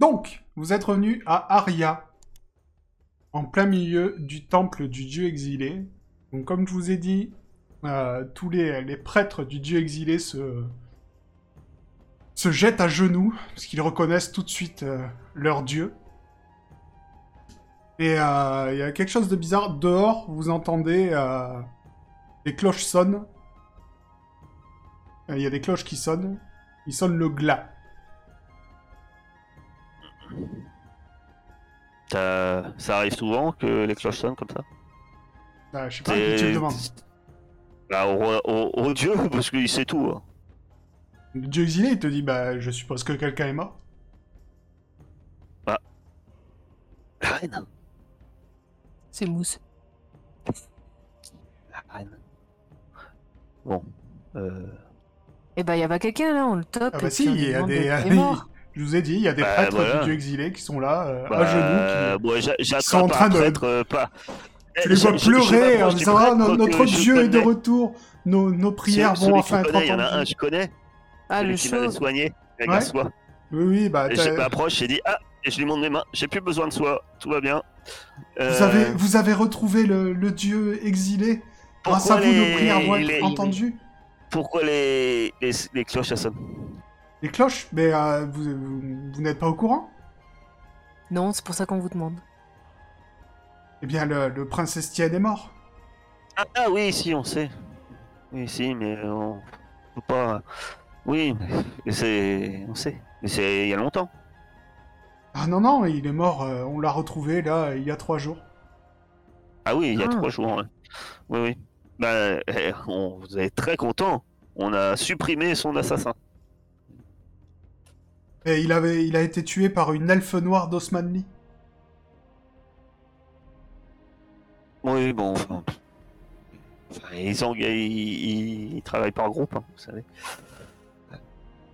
Donc, vous êtes revenu à Aria, en plein milieu du temple du dieu exilé. Donc, comme je vous ai dit, euh, tous les, prêtres du dieu exilé se, se jettent à genoux, parce qu'ils reconnaissent tout de suite euh, leur dieu. Et euh, il y a quelque chose de bizarre. Dehors, vous entendez les cloches sonnent. Il y a des cloches qui sonnent. Ils sonnent le glas. Ça, ça arrive souvent que les cloches sonnent comme ça? Bah, je sais pas, qui tu demandes. Bah, au, roi- au, au dieu, parce qu'il sait tout. hein. Le dieu exilé, il te dit, bah, je suppose que quelqu'un est mort. La reine C'est mousse. La reine. Bon. Euh... Eh ben, y a pas quelqu'un là, on le top. Ah bah si, il y a des... je vous ai dit, il y a des Bah, prêtres voilà. du dieu exilé qui sont là, euh, bah, à genoux. qui- sont en train un de- prêtre, euh, pas... Tu les Je- vois pleurer en disant Ah, que notre je Dieu est de retour, nos, nos prières vont enfin être connais, Il y en a un, entendues. je connais. Ah, celui le qui m'avait soigné avec Ouais. la soie. Oui, oui, bah. Et je m'approche, j'ai dit Ah Et je lui montre mes mains. J'ai plus besoin de soie. Tout va bien. Euh, Vous, avez, vous avez retrouvé le, le Dieu exilé Grâce à pourquoi vous, nos les- prières vont être entendues? Pourquoi les, les, les cloches elles sonnent Les cloches Mais euh, vous, vous, vous n'êtes pas au courant? Non, c'est pour ça qu'on vous demande. Eh bien, le, le prince Estienne est mort. ah, ah oui, si, on sait. Oui, si, mais on peut pas. Oui, mais c'est. On sait. Mais c'est il y a longtemps. Ah non, non, il est mort, euh, on l'a retrouvé là, il y a trois jours. Ah oui, il y a Ah. trois jours. ouais. Oui, oui. Bah, eh, on, vous êtes très content. On a supprimé son assassin. Et il, avait, il a été tué par une elfe noire d'Osmanli. Oui, bon. Enfin, ils, ont, ils, ils- ils travaillent par groupe, hein, vous savez.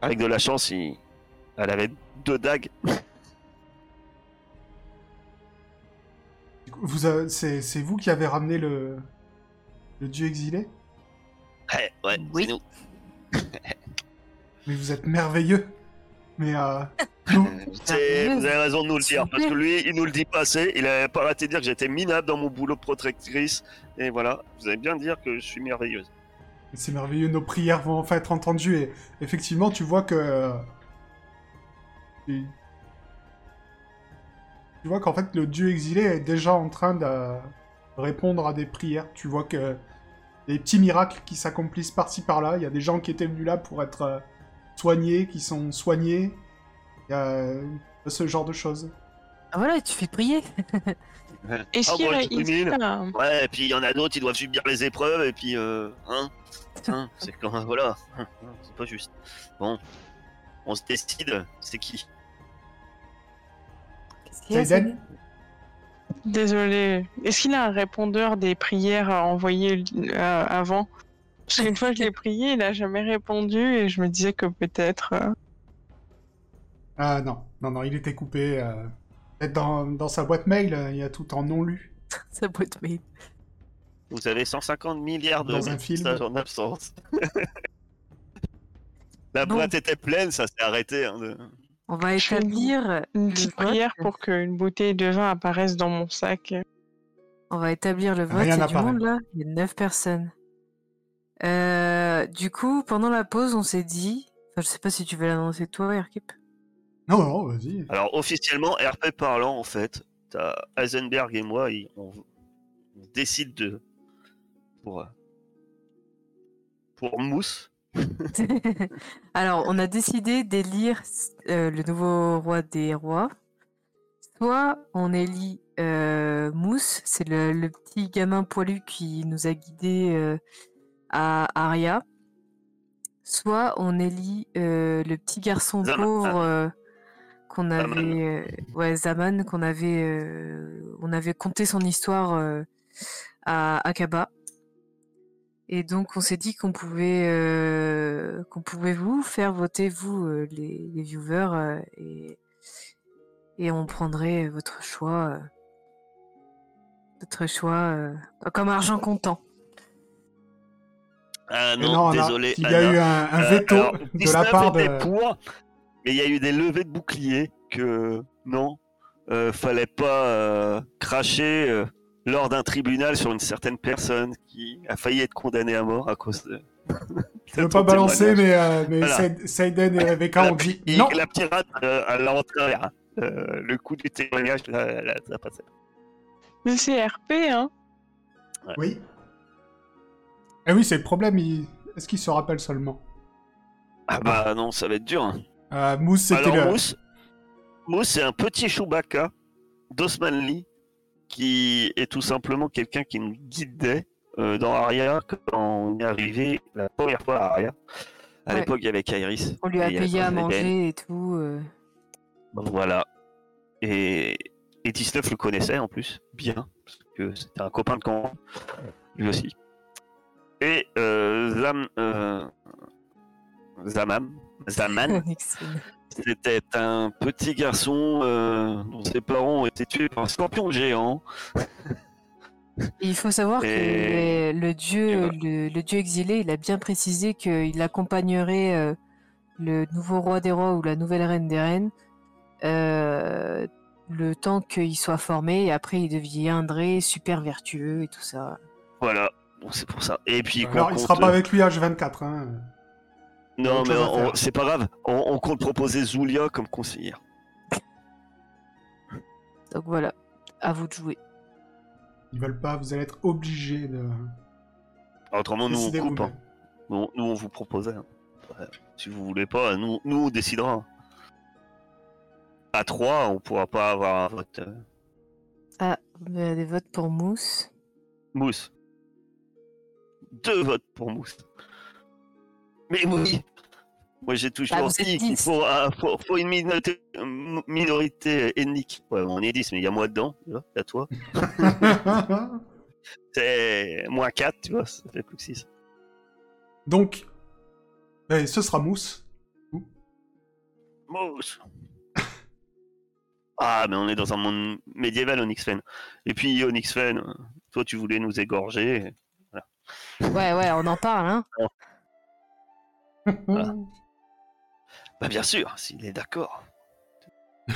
Avec de la chance, il- elle avait deux dagues. Vous avez- c'est, c'est vous qui avez ramené le, le dieu exilé? Ouais, ouais, Oui. c'est nous. Mais vous êtes merveilleux. Mais euh, nous- vous avez raison de nous le dire, parce que lui, il nous le dit pas assez. Il a pas arrêté de dire que j'étais minable dans mon boulot de protectrice. Et voilà, vous allez bien dire que je suis merveilleuse. c'est merveilleux, nos prières vont enfin être entendues. Et effectivement, tu vois que... euh, tu tu vois qu'en fait, le dieu exilé est déjà en train de répondre à des prières. Tu vois que des petits miracles qui s'accomplissent par-ci par-là. Il y a des gens qui étaient venus là pour être euh, soignés, qui sont soignés. Il y a ce genre de choses. Ah voilà, tu fais prier. Ah, bon, il a- Ouais, et puis il y en a d'autres, ils doivent subir les épreuves, et puis, euh, hein, hein, c'est quand voilà, c'est pas juste. Bon, on se décide, c'est qui? Qu'est-ce Désolé. Est-ce qu'il a un répondeur des prières à envoyer euh, avant? Qu'une fois je l'ai prié, il a jamais répondu et je me disais que peut-être. euh, Ah non, non, non, il était coupé. euh, peut-être Dans, dans sa boîte mail, euh, il y a tout en non lu. Sa boîte mail. Vous avez 150 milliards de Dans un film. messages en absence. La Bon. boîte était pleine, ça s'est arrêté. Hein, de... On va établir une petite prière pour qu'une bouteille de vin apparaisse dans mon sac. On va établir le vote. Rien Il y a du monde là. Il y a 9 personnes. Euh, du coup, pendant la pause, on s'est dit. Enfin, je sais pas si tu veux l'annoncer toi, Erkip. Non, non, vas-y. Alors officiellement, RP parlant, en fait, t'as Heisenberg et moi, on, on décide de pour euh, pour Mousse. Alors, on a décidé d'élire euh, le nouveau roi des rois. Soit on élit euh, Mousse, c'est le, le petit gamin poilu qui nous a guidés euh, à Aria. Soit on élit euh, le petit garçon Zaman. pauvre euh, qu'on avait, euh, ouais Zaman, qu'on avait, on avait conté son histoire à Akaba. Et donc on s'est dit qu'on pouvait euh, qu'on pouvait vous faire voter vous euh, les, les viewers euh, et et on prendrait votre choix votre choix comme argent comptant. Ah non, non, désolé. il y a Anna. eu un, un Euh, veto alors, de la 19 part de... pour, mais il y a eu des levées de boucliers que non, euh, fallait pas euh, cracher euh, lors d'un tribunal sur une certaine personne qui a failli être condamnée à mort à cause de. Je veux pas balancer, mais, euh, mais Voilà. Saiden et Rebecca la, ont dit non. la pirate euh, à travers. Euh, le coup du témoignage, là, là, ça passait. Mais c'est RP, hein. Oui. Eh oui, c'est le problème. il- Est-ce qu'il se rappelle seulement? Ah bah non, ça va être dur. hein. euh, Mousse, c'était Alors le. Mousse, Mousse c'est un petit Chewbacca d'Osman Lee qui est tout simplement quelqu'un qui nous guidait euh, dans Aria quand on est arrivé la première fois à Aria. À Ouais. l'époque, il y avait Kairis. On lui a payé à manger et tout. euh. Bon, Voilà. Et, et 19 le connaissait en plus, bien, parce que c'était un copain de camp, lui aussi. Et euh, Zam, euh, Zamam, Zaman, c'était un petit garçon euh, dont ses parents ont été tués par un scorpion géant. Et il faut savoir que Et- le, le dieu, le, le dieu exilé, il a bien précisé qu'il accompagnerait euh, le nouveau roi des rois ou la nouvelle reine des reines euh, le temps qu'il soit formé. Et après il deviendrait super vertueux et tout ça. Voilà, bon, c'est pour ça. Et puis, Alors, il sera pas avec lui H24. Hein. Non, mais on- c'est pas grave. On, on compte proposer Zulia comme conseillère. Donc voilà, à vous de jouer. Ils veulent pas. Vous allez être obligés de. Autrement, nous, on coupe. hein. Nous, nous, on vous proposait. hein. Ouais. Si vous voulez pas, nous, nous on décidera. hein. À 3, on pourra pas avoir un vote. euh, Ah, vous avez des votes pour Mousse. Mousse. Deux votes pour Mousse. Mais oui Moi j'ai toujours Ah, êtes dit qu'il 10. faut, faut, faut une minorité, ethnique. Ouais, on est 10, mais il y a moi dedans, tu vois, il y a toi. C'est moins 4, tu vois, ça fait plus que 6. Donc, ben, ce sera Mousse. Mousse Ah, mais on est dans un monde médiéval, Onyxfen. Et puis, Onyxfen, euh, toi tu voulais nous égorger. Ouais, ouais, on en parle, hein. Voilà. Bah bien sûr, s'il est d'accord.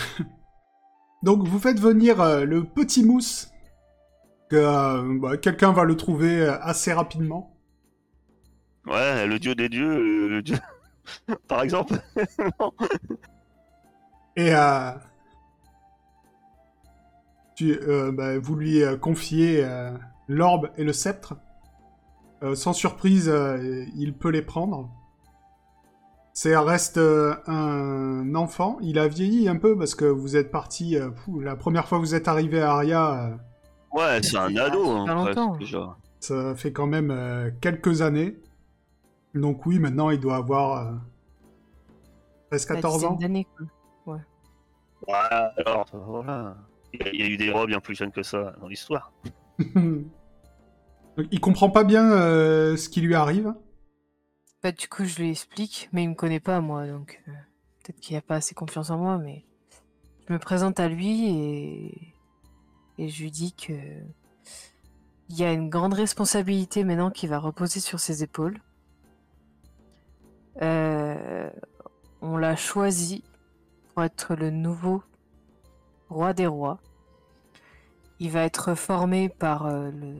Donc, vous faites venir euh, le petit Mousse. Que euh, bah, quelqu'un va le trouver euh, assez rapidement. Ouais, le dieu des dieux, le, le dieu... Par exemple. Et euh, tu, euh, bah, vous lui euh, confiez euh, l'orbe et le sceptre. Euh, sans surprise, euh, il peut les prendre. C'est reste euh, un enfant. Il a vieilli un peu parce que vous êtes parti. euh, la première fois que vous êtes arrivé à Aria, euh, Ouais, c'est un Il y a ado, hein, presque, déjà. ça fait quand même euh, quelques années. Donc oui, maintenant il doit avoir euh, 13 La 14 dizaine ans. d'années, quoi. Ouais, alors, voilà. Il y, a, il y a eu des rois bien plus jeunes que ça dans l'histoire. Il comprend pas bien euh, ce qui lui arrive. Bah, du coup, je lui explique, mais il me connaît pas, moi, donc euh, peut-être qu'il a pas assez confiance en moi, mais je me présente à lui et, je lui dis que il y a une grande responsabilité maintenant qui va reposer sur ses épaules. Euh, on l'a choisi pour être le nouveau roi des rois. Il va être formé par le,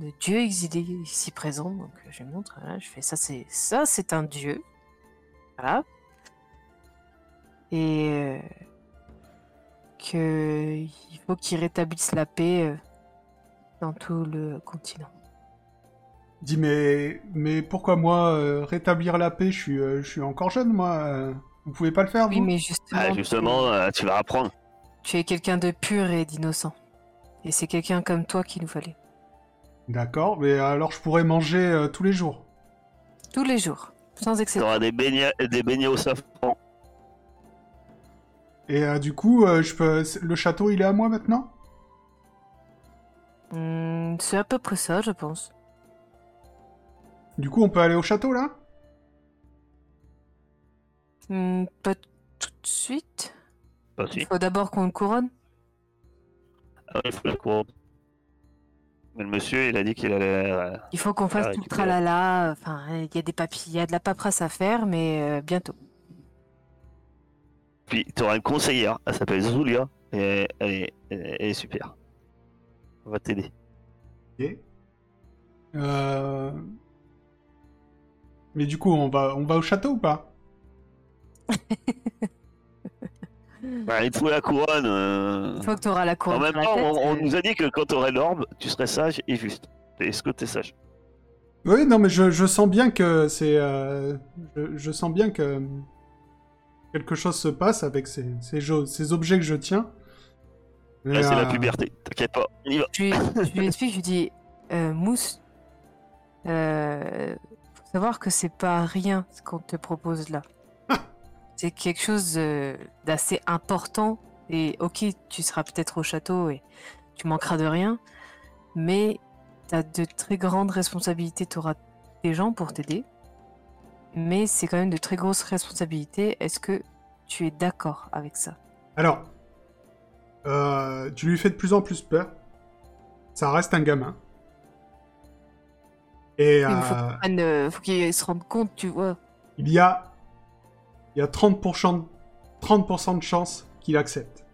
le dieu exilé ici présent. Donc euh, je lui montre, hein, je fais ça, c'est ça, c'est un dieu. Voilà. Et euh, que il faut qu'il rétablisse la paix euh, dans tout le continent. Il dit mais mais pourquoi moi euh, rétablir la paix? Je suis euh, je suis encore jeune moi. vous pouvez pas le faire Oui, vous mais justement, Ah, tu- justement, euh, tu vas apprendre. tu es quelqu'un de pur et d'innocent. Et c'est quelqu'un comme toi qu'il nous fallait. D'accord, mais alors je pourrais manger euh, tous les jours. Tous les jours, sans Tu exception. auras des beignets, des beignets au safran. Et euh, du coup, euh, je peux le château il est à moi maintenant? Hmm, c'est à peu près ça, je pense. Du coup, on peut aller au château là? Hmm, pas tout de suite. Pas Il si. faut d'abord qu'on le couronne. Ah, il faut la couronne. Mais le monsieur, il a dit qu'il allait. euh, Il faut qu'on fasse tout le tralala. Enfin, il y a des papiers, il y a de la paperasse à faire, mais euh, bientôt. Puis tu auras une conseillère, elle s'appelle Zulia, et elle est, elle est super. On va t'aider. Ok. Euh, Mais du coup, on va, on va au château ou pas? Bah, il te faut la couronne. euh. Une fois que tu auras la En couronne même sur la temps, on, on euh, nous a dit que quand tu aurais l'orbe, tu serais sage et juste. Est-ce que t'es sage? Oui, non, mais je, je sens bien que c'est. euh, je, je sens bien que quelque chose se passe avec ces, ces, jo- ces objets que je tiens. Ouais, C'est la euh, puberté, t'inquiète pas, on y va. je lui, je lui explique, je lui dis, euh, Mousse, euh, faut savoir que c'est pas rien ce qu'on te propose là. C'est quelque chose euh, d'assez important. Et ok, tu seras peut-être au château et tu manqueras de rien, mais tu as de très grandes responsabilités. Tu auras des gens pour t'aider, mais c'est quand même de très grosses responsabilités. Est-ce que tu es d'accord avec ça? Alors, euh, tu lui fais de plus en plus peur. Ça reste un gamin. Et Il faut, euh, qu'il prenne, faut qu'il se rende compte, tu vois. il y a, il y a 30%, de- 30 de chances qu'il accepte.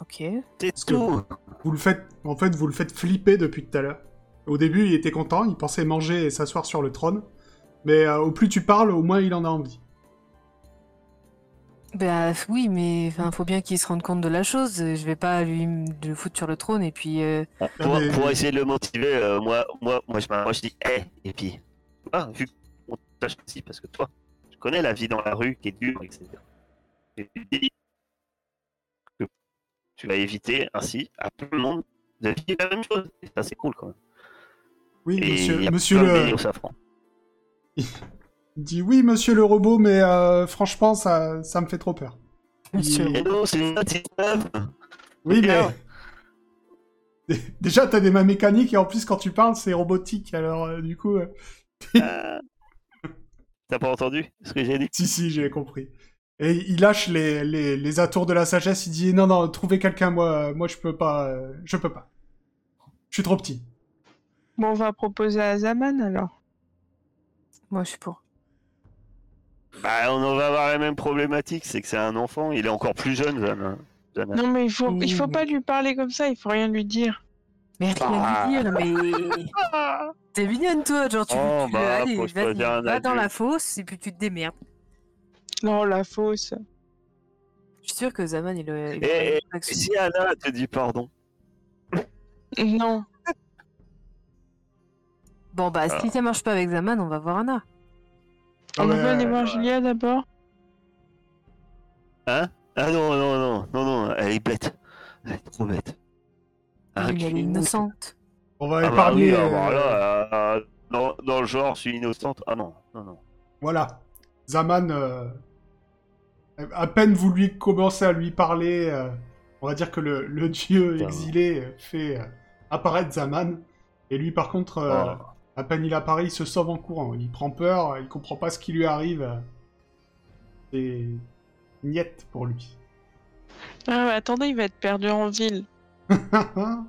Ok. Parce que- tout. Vous le faites, en fait, vous le faites flipper depuis tout à l'heure. Au début, il était content, il pensait manger et s'asseoir sur le trône. Mais euh, au plus tu parles, au moins il en a envie. Bah oui, mais enfin, faut bien qu'il se rende compte de la chose. Je vais pas lui le foutre sur le trône et puis. euh, Pour, Ah, mais- pour essayer de le motiver, euh, moi, moi, moi, je, moi, je dis, hé, et puis, ah, vu qu'on tâche aussi, parce que toi, tu connais la vie dans la rue qui est dure, etc. Et tu dis que tu vas éviter ainsi à tout le monde de vivre la même chose. Et ça, c'est cool quand même. Oui, Et monsieur, y a monsieur le, il dit oui, monsieur le robot, mais euh, franchement, ça, ça me fait trop peur. Monsieur Il- c'est. Oui, mais déjà t'as des mains mécaniques et en plus quand tu parles c'est robotique. Alors euh, du coup, euh. T'as pas entendu ce que j'ai dit? Si si, j'ai compris. Et il lâche les, les, les atours de la sagesse. Il dit non non, trouvez quelqu'un. Moi, moi je peux pas, euh, je peux pas. Je suis trop petit. Bon, on va proposer à Zaman alors. Moi, je suis pour. Bah, on en va avoir la même problématique, c'est que c'est un enfant, il est encore plus jeune, Jeanne. hein. Non, mais il faut, il faut pas lui parler comme ça, il faut rien lui dire. Mais rien Ah. lui dire, mais. T'es mignonne, toi. Genre, tu, Oh, tu bah, allez, choisir un va dans la fosse et puis tu te démerdes. Non, la fausse. Je suis sûre que Zaman, il il Et- et-. Si Anna te dit pardon, Non. Bon, bah, Ah. si ça marche pas avec Zaman, on va voir Anna. Ah, on mais, va aller voir Julia d'abord. hein? Ah non, non, non, non, non, elle est bête. Elle est trop bête. Elle est cul. innocente. On va Ah bah épargner. oui, ah euh, bah là, euh, dans, dans le genre, je suis innocente. Ah non, non, non. Voilà. Zaman, euh, à peine vous lui commencez à lui parler, euh, on va dire que le, le dieu exilé fait euh, apparaître Zaman. Et lui, par contre, euh, Oh. à peine il apparaît, il se sauve en courant. Il prend peur, il comprend pas ce qui lui arrive. C'est niette pour lui. Ah, attendez, il va être perdu en ville.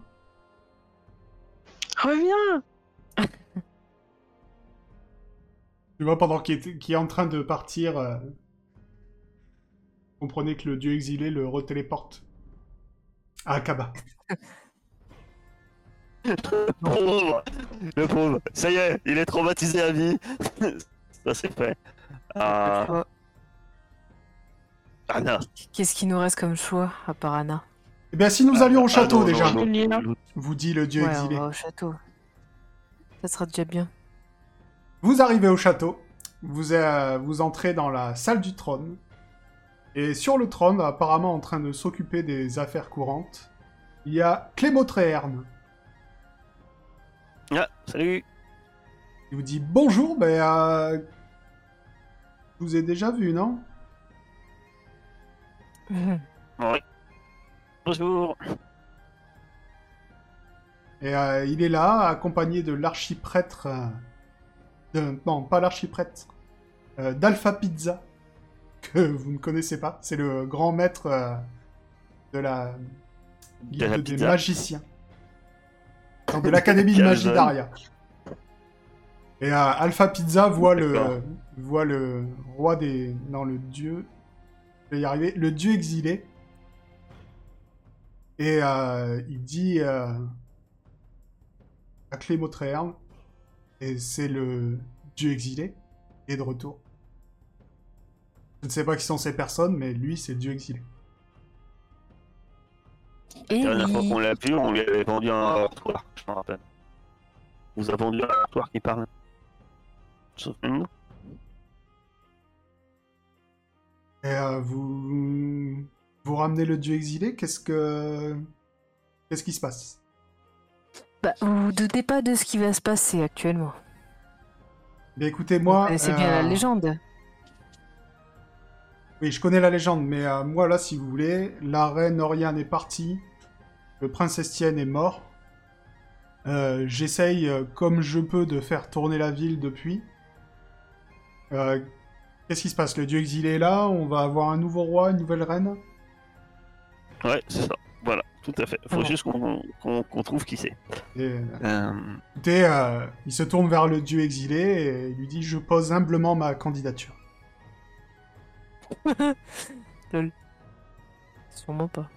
Reviens Tu vois, pendant qu'il est, qu'il est en train de partir, euh, comprenez que le dieu exilé le retéléporte à Akaba. Le pauvre, le pauvre. Ça y est, il est traumatisé à vie. Ça c'est fait. Ah. Anna. Qu'est-ce qui nous reste comme choix, à part Anna? Eh bien, si nous allions au Ah, château non, déjà, non, non, Julia. non. vous dit le dieu Ouais, on exilé. va au château. Ça sera déjà bien. Vous arrivez au château, vous, euh, vous entrez dans la salle du trône, et sur le trône, apparemment en train de s'occuper des affaires courantes, il y a Clément Tréherne. Ah, salut. Il vous dit bonjour, ben, euh, je vous ai déjà vu, non? Oui. Bonjour. Et euh, il est là, accompagné de l'archiprêtre. euh, non, pas l'archiprêtre. euh, D'Alpha Pizza, que vous ne connaissez pas. C'est le grand maître de la De la des magiciens. Non, de l'Académie de magie d'Aria. Et Alpha Pizza voit le, voit le roi des. Non, le dieu. je vais y arriver. Le dieu exilé. Et euh, il dit euh, à Clémotréerne, et c'est le dieu exilé, est de retour. Je ne sais pas qui sont ces personnes, mais lui, c'est le dieu exilé. Et La dernière fois qu'on l'a vu, on lui avait vendu un rapporteur, je me rappelle. On vous a vendu un rapporteur qui parle. Et euh, vous vous ramenez le dieu exilé. Qu'est-ce que qu'est-ce qui se passe? Bah, vous vous doutez pas de ce qui va se passer actuellement. Mais écoutez, moi, connaissez bien la euh, légende. Oui, je connais la légende, mais euh, moi là, si vous voulez, la reine Oriane est partie, le prince Estienne est mort. Euh, J'essaye euh, comme je peux de faire tourner la ville depuis. Euh, Qu'est-ce qui se passe? Le dieu exilé est là, on va avoir un nouveau roi, une nouvelle reine? Ouais, c'est ça. Voilà, tout à fait. Faut juste qu'on trouve qui c'est. Et, euh, Euh, écoutez, euh, il se tourne vers le dieu exilé et il lui dit Je pose humblement ma candidature. Sûrement pas.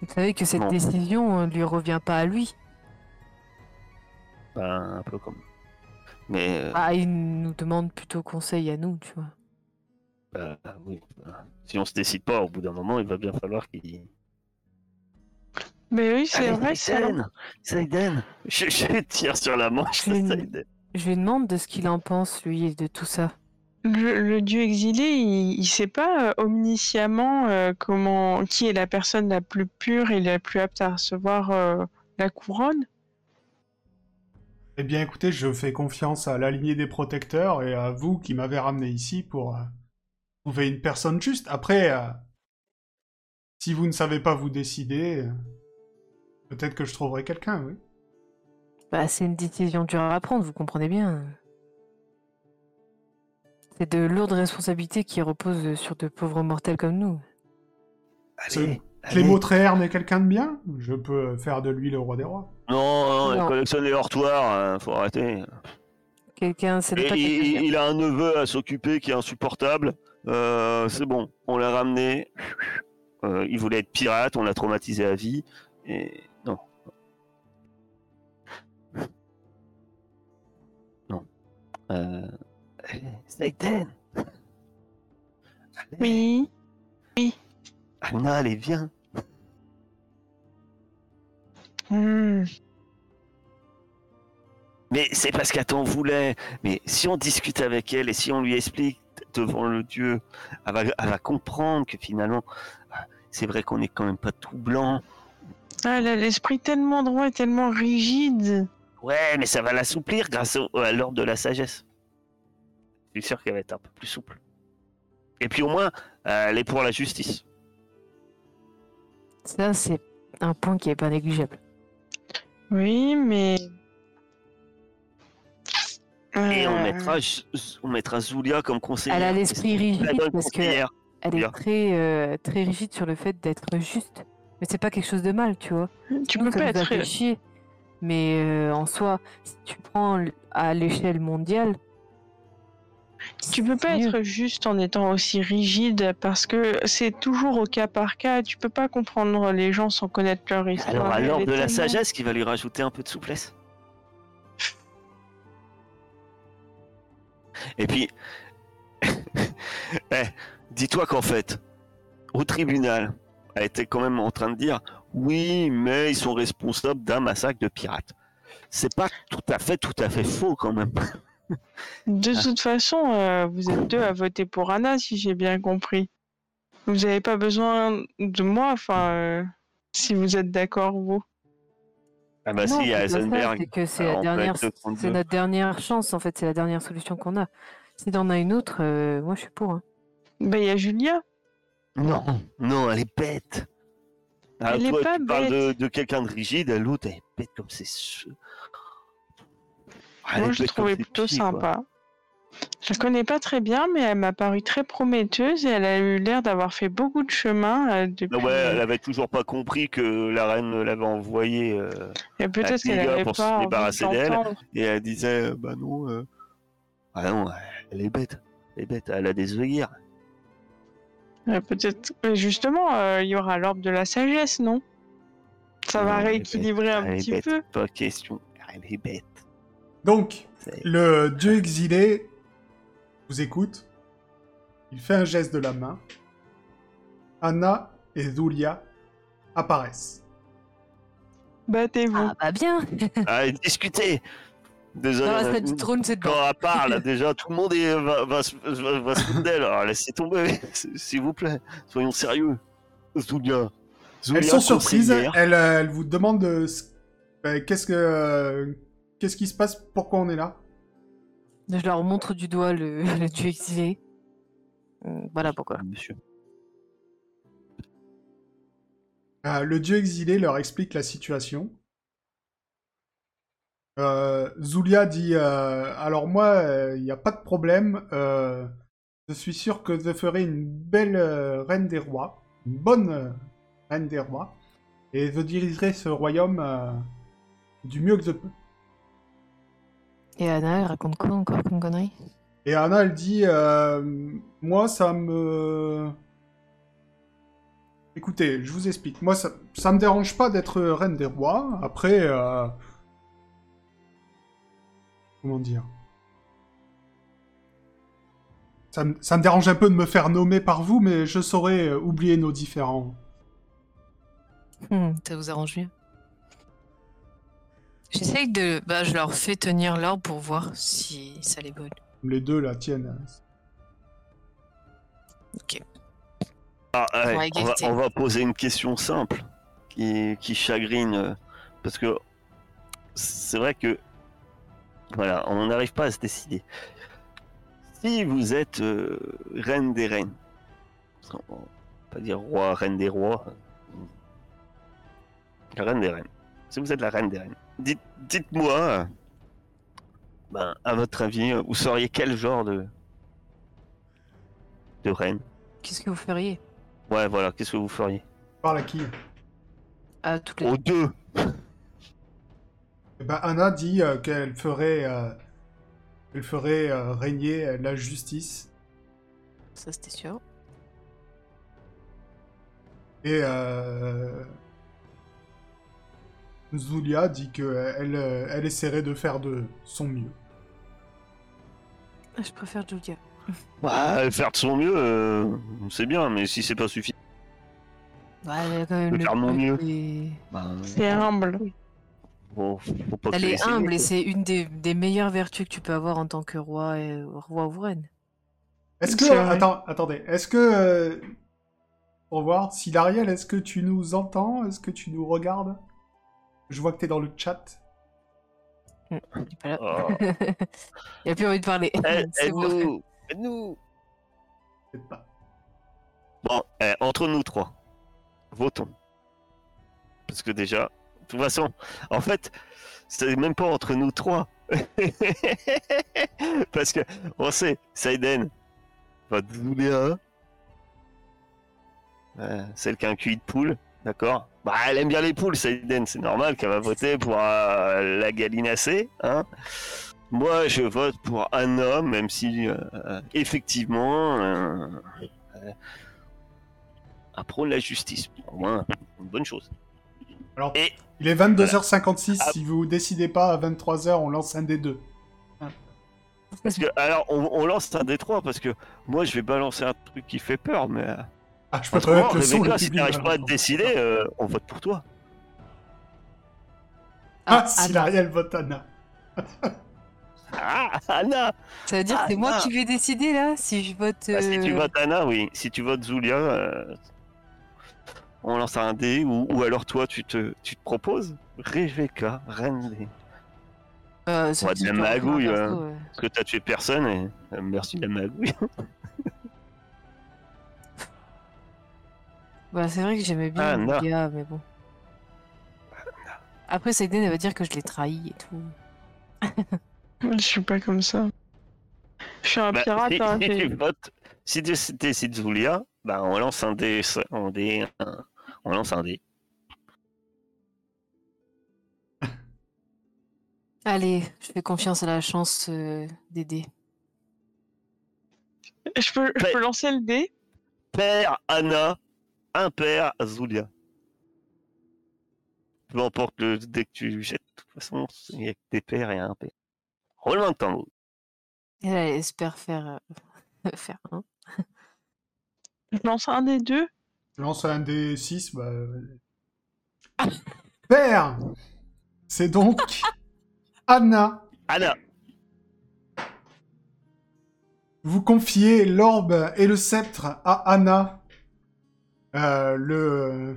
Vous savez que cette Non. décision ne lui revient pas à lui. bah, un peu comme. Mais euh, Ah, il nous demande plutôt conseil à nous, tu vois. Bah, oui. Si on se décide pas, au bout d'un moment, il va bien falloir qu'il. Mais oui, c'est vrai, ça. Saïden Saïden je, je tire sur la manche de Je- Saïden. Je lui demande de ce qu'il en pense, lui, de tout ça. Le, le dieu exilé, il, il sait pas euh, omnisciemment euh, comment, qui est la personne la plus pure et la plus apte à recevoir euh, la couronne. Eh bien, écoutez, je fais confiance à la lignée des protecteurs et à vous qui m'avez ramené ici pour euh, trouver une personne juste. Après, euh, si vous ne savez pas vous décider, euh, peut-être que je trouverai quelqu'un, oui. Bah, c'est une décision dure à prendre, vous comprenez bien. C'est de lourdes responsabilités qui reposent sur de pauvres mortels comme nous. Allez, Clément. Tréherne est quelqu'un de bien Je peux faire de lui le roi des rois. Non, non, il Non. collectionne les hortoirs, hein, faut arrêter. Quelqu'un, c'est il, bien. il a un neveu à s'occuper qui est insupportable. Euh, c'est bon, on l'a ramené. Euh, il voulait être pirate, on l'a traumatisé à vie. Et non. Non. Euh... Saïden Allez, Oui. Anna, allez, viens. Hmm. Mais c'est parce qu'elle t'en voulait. Mais si on discute avec elle et si on lui explique devant le Dieu, elle va, elle va comprendre que finalement, c'est vrai qu'on est quand même pas tout blanc. Ah, elle a l'esprit tellement droit et tellement rigide. Ouais, mais ça va l'assouplir grâce au- à l'ordre de la sagesse. Je suis sûr qu'elle va être un peu plus souple. Et puis au moins, euh, elle est pour la justice. Ça, c'est un point qui est pas négligeable. Oui, mais. Et on Euh, mettra, on mettra Zulia comme conseillère. Elle a l'esprit rigide parce que conseillère. elle est très, euh, très rigide sur le fait d'être juste. Mais c'est pas quelque chose de mal, tu vois. Tu peux pas être. fait chier. Mais euh, en soi, si tu prends à l'échelle mondiale, Tu peux pas mieux. être juste en étant aussi rigide parce que c'est toujours au cas par cas. Tu peux pas comprendre les gens sans connaître leur histoire. Alors à l'ordre de la tellement- sagesse qui va lui rajouter un peu de souplesse. Et puis, eh, dis-toi qu'en fait, au tribunal, elle était quand même en train de dire oui, mais ils sont responsables d'un massacre de pirates. C'est pas tout à fait, tout à fait faux quand même. De toute façon, euh, vous êtes deux à voter pour Anna, si j'ai bien compris. Vous n'avez pas besoin de moi, enfin, euh, si vous êtes d'accord, vous. Ah bah Non, si, il y a Heisenberg. c'est le deux. notre dernière chance en fait, c'est la dernière solution qu'on a. Si t'en as une autre, euh, moi je suis pour. hein. Ben, il y a Julia. Non, non, elle est bête. Ah, Elle est toi, pas tu parles de, bête. de quelqu'un de rigide, l'autre elle est bête comme c'est. est Moi, je bête trouvée ses plutôt quoi. Je la connais pas très bien, mais elle m'a paru très prometteuse et elle a eu l'air d'avoir fait beaucoup de chemin euh, depuis. Ah ouais, elle avait toujours pas compris que la reine l'avait envoyée euh, Et peut-être qu'elle pour se pas débarrasser d'elle. et elle disait euh, bah non. euh, Ah non, elle est bête. Elle est bête, elle a des œillères. Euh, Peut-être. Justement, euh, il y aura l'orbe de la sagesse, non? Ça va Non, elle est rééquilibrer bête, un petit bête, peu. Pas question. Elle est bête. Donc, le dieu exilé vous écoute. Il fait un geste de la main. Anna et Zulia apparaissent. Battez-vous. Ah bah bien Allez, discutez la salle euh, du trône, c'est de Quand elle parle, déjà, tout le monde est- va, va, se- va, va se foutre d'elle. Alors, laissez tomber, s'il vous plaît. Soyons sérieux. Zulia. Zulia Elles sont surprises. Elles, euh, elles vous demandent de euh, qu'est-ce que qu'est-ce qui se passe, pourquoi on est là? Je leur montre du doigt le, le dieu exilé. Voilà pourquoi. Monsieur. Euh, le dieu exilé leur explique la situation. Euh, Zulia dit euh, Alors, moi, il n'y a pas de problème. euh, je suis sûr que je ferai une belle euh, reine des rois. Une bonne euh, reine des rois. Et je dirigerai ce royaume euh, du mieux que je peux. Et Anna, elle raconte quoi encore comme connerie Et Anna, elle dit euh, Moi, ça me. Écoutez, je vous explique. Moi, ça, ça me dérange pas d'être reine des rois. Après. euh, Comment dire? Ça me, ça me dérange un peu de me faire nommer par vous, mais je saurais oublier nos différends. Hmm, Ça vous arrange mieux J'essaye de... Bah, je leur fais tenir l'orbe pour voir si ça les brûle. Les deux la tiennent. Ok. Ah, ouais, on, va, égalité. on va poser une question simple qui, qui chagrine. euh, Parce que c'est vrai que. Voilà, on n'arrive pas à se décider. Si vous êtes euh, reine des reines, on va pas dire roi, reine des rois, la reine des reines. Si vous êtes la reine des reines, dites, dites-moi, ben, à votre avis, vous seriez quel genre de, de reine? Qu'est-ce que vous feriez? Ouais, voilà, qu'est-ce que vous feriez? Parle à qui? À toutes les Aux deux. Eh ben, Anna dit euh, qu'elle ferait, euh, elle ferait euh, régner euh, la justice. Ça, c'était sûr. Et euh, Zulia dit qu'elle elle, elle essaierait de faire de son mieux. Ah, Je préfère Julia. Ouais, faire de son mieux, euh, c'est bien, mais si c'est pas suffisant, Bah, elle, a quand même faire mon mieux. ben, C'est humble. bon, faut pas que Elle est humble et c'est une des, des meilleures vertus que tu peux avoir en tant que roi, et, roi ou reine. Est-ce que, attends, attendez, est-ce que, euh, pour voir, si Lariel, est-ce que tu nous entends? Est-ce que tu nous regardes? Je vois que t'es dans le chat. Il est pas là. Oh. Il a plus envie de parler. Eh, C'est bon. Aide-nous Aide-nous Peut-être pas. Bon, eh, entre nous trois, votons. Parce que déjà, de toute façon, en fait, c'est même pas entre nous trois. Parce que, on sait, Saiden va Zulia, euh, celle qui a un QI de poule, d'accord? Bah, elle aime bien les poules, Saiden, c'est normal qu'elle va voter pour euh, la galinacée, hein Moi, je vote pour un homme, même si, euh, effectivement, euh, euh, la justice. Au moins, une bonne chose. Alors, Et- il est 22h56. Ah. Si vous décidez pas à 23h, on lance un des deux. Parce que, alors, on, on lance un des trois, parce que moi, je vais balancer un truc qui fait peur, mais. Ah, je peux te autrement, remettre le son. Si public, t'arrives là, pas à te décider, euh, on vote pour toi. Ah, si Anna. Lariel vote Anna. Ah, Anna Ça veut dire que c'est moi qui vais décider là si je vote. Bah, Si tu euh, votes Anna, oui. Si tu votes Zulia, euh, on lance un dé, ou, ou alors toi, tu te, tu te proposes Rebecca, reine des... euh, Ouais, me de la pas magouille, ouais. Parce que t'as tué personne, et euh, merci de la magouille. Bah, c'est vrai que j'aimais bien le gars, mais bon. Après, Saiden, elle va dire que je l'ai trahi et tout. Je suis pas comme ça. Je suis un Bah, pirate. si, hein, si tu votes, si tu décides Zulia, bah, on lance un dé, un dé, un- on lance un dé. Allez, je fais confiance à la chance euh, d'aider. Je peux, je peux lancer le dé? Père Anna, impair Zulia. Peu importe le dès que tu jettes, de toute façon, il n'y a que des pères et un père. Roulement de tambour. Elle espère faire, euh, faire un. Je lance un des deux. Je lance un des 6. Bah... vas-y. Père C'est donc Anna. Anna, Vous confiez l'orbe et le sceptre à Anna, euh, le...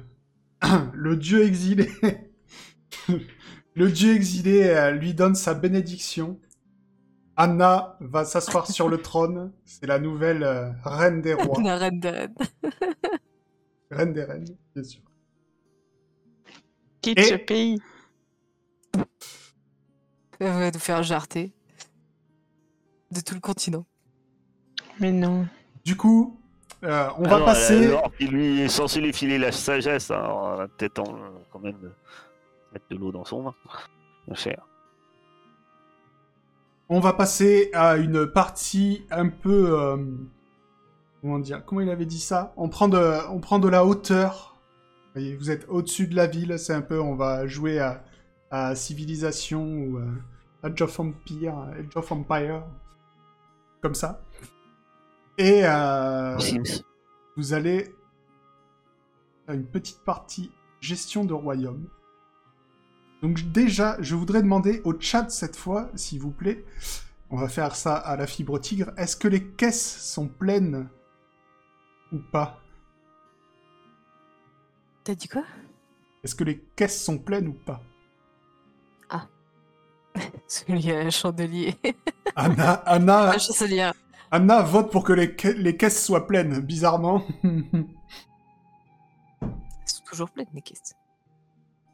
le dieu exilé. le dieu exilé euh, lui donne sa bénédiction. Anna va s'asseoir sur le trône. C'est la nouvelle euh, reine des rois. La reine de reine. reine des reines, bien sûr. Quitte Et- ce pays. Elle va nous faire jarter. De tout le continent. Mais non. Du coup, euh, on va alors, passer... l'or qui lui est censé lui filer la sagesse, hein, on va peut-être quand même euh, mettre de l'eau dans son vin. Cher. On va passer à une partie un peu... euh, comment dire Comment il avait dit ça? On prend, de, on prend de la hauteur. Vous, voyez, vous êtes au-dessus de la ville. C'est un peu... On va jouer à, à Civilisation ou euh, Age of Empire. Age of Empire. Comme ça. Et euh, Sims. vous allez faire une petite partie gestion de royaume. Donc déjà, je voudrais demander au chat cette fois, s'il vous plaît, on va faire ça à la fibre tigre, est-ce que les caisses sont pleines ou pas? T'as dit quoi? Est-ce que les caisses sont pleines ou pas? Celui à un chandelier. Anna, Anna, Un chancelier. Anna vote pour que les, ca- les caisses soient pleines, bizarrement. Elles sont toujours pleines, mes caisses.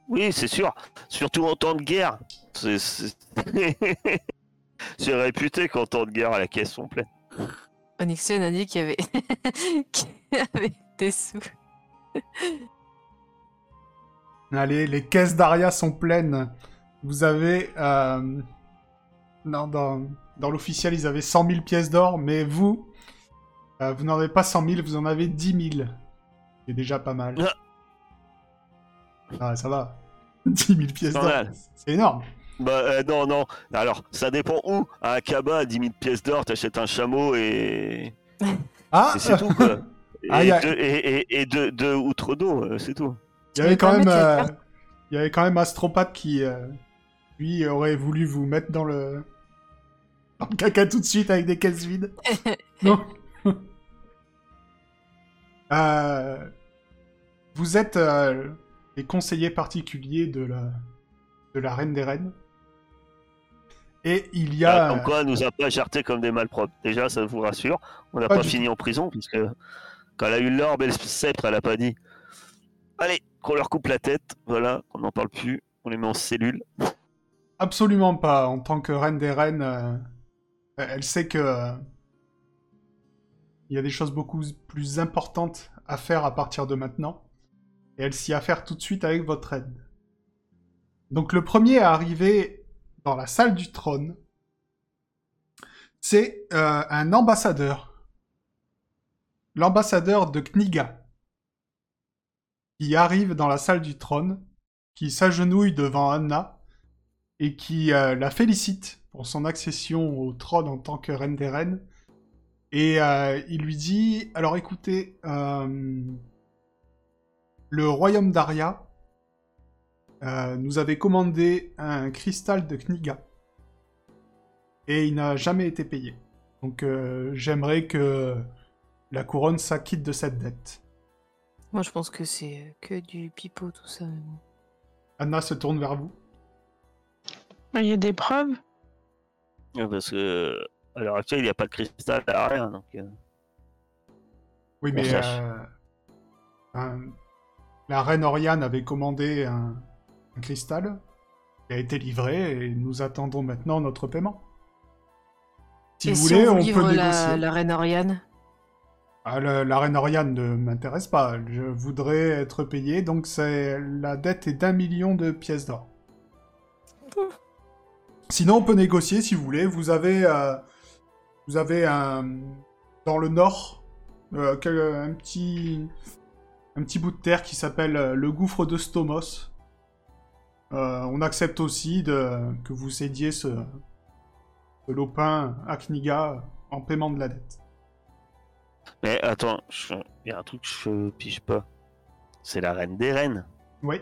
Oui, c'est sûr. Surtout en temps de guerre. C'est réputé qu'en temps de guerre, la caisse sont pleines. Onyxion a dit qu'il y avait... qu'il y avait des sous. Allez, les caisses d'Aria sont pleines. Vous avez... euh, Non, dans, dans l'officiel, ils avaient 100 000 pièces d'or, mais vous, euh, vous n'en avez pas 100 000, vous en avez 10 000. C'est déjà pas mal. Ah. Ah, ça va. 10 000 pièces d'or, c'est énorme. Bah euh, non, non. Alors, ça dépend où. À Akaba, à 10 000 pièces d'or, t'achètes un chameau et... Ah, et c'est tout, quoi. Et, Ah, a- deux, et, et- et deux, deux outres d'eau, euh, c'est tout. il y avait quand même... euh, Il y avait quand même Astropathe qui, euh, lui, aurait voulu vous mettre dans le... caca tout de suite avec des caisses vides. non. Euh, vous êtes euh, les conseillers particuliers de la, de la Reine des Reines. Et il y Ah, a... Comme quoi, elle nous a pas jarté comme des malpropres. Déjà, ça vous rassure. On n'a Pas fini en prison, puisque quand elle a eu l'orbe et le sceptre, elle a pas dit Allez, qu'on leur coupe la tête. Voilà, on n'en parle plus. On les met en cellule. Absolument pas. En tant que reine des reines, euh, elle sait que euh, il y a des choses beaucoup plus importantes à faire à partir de maintenant. Et elle s'y affaire tout de suite avec votre aide. Donc le premier à arriver dans la salle du trône, c'est euh, un ambassadeur. L'ambassadeur de Kniga. Qui arrive dans la salle du trône, qui s'agenouille devant Anna et qui euh, la félicite pour son accession au trône en tant que reine des reines. Et euh, il lui dit, alors écoutez, euh, le royaume d'Aria euh, nous avait commandé un cristal de Kniga. Et il n'a jamais été payé. Donc euh, j'aimerais que la couronne s'acquitte de cette dette. Moi, je pense que c'est que du pipeau, tout ça. Anna se tourne vers vous. Il y a des preuves Parce que euh, à l'heure actuelle, il n'y a pas de cristal à rien. Donc, euh, Oui, On mais euh, un- la reine Oriane avait commandé un, un cristal qui a été livré et nous attendons maintenant notre paiement. Si Et vous si voulez, on, on, livre peut la, négocier. la reine Oriane? Ah, le- la reine Oriane ne m'intéresse pas. Je voudrais être payé, donc c'est la dette est d'un million de pièces d'or. Sinon, on peut négocier si vous voulez. Vous avez, euh, vous avez un dans le nord, euh, un petit un petit bout de terre qui s'appelle euh, le gouffre de Stomos. Euh, on accepte aussi de, que vous cédiez ce, ce lopin à Kniga en paiement de la dette. Mais attends, il y a un truc que je pige pas. C'est la reine des reines. Oui.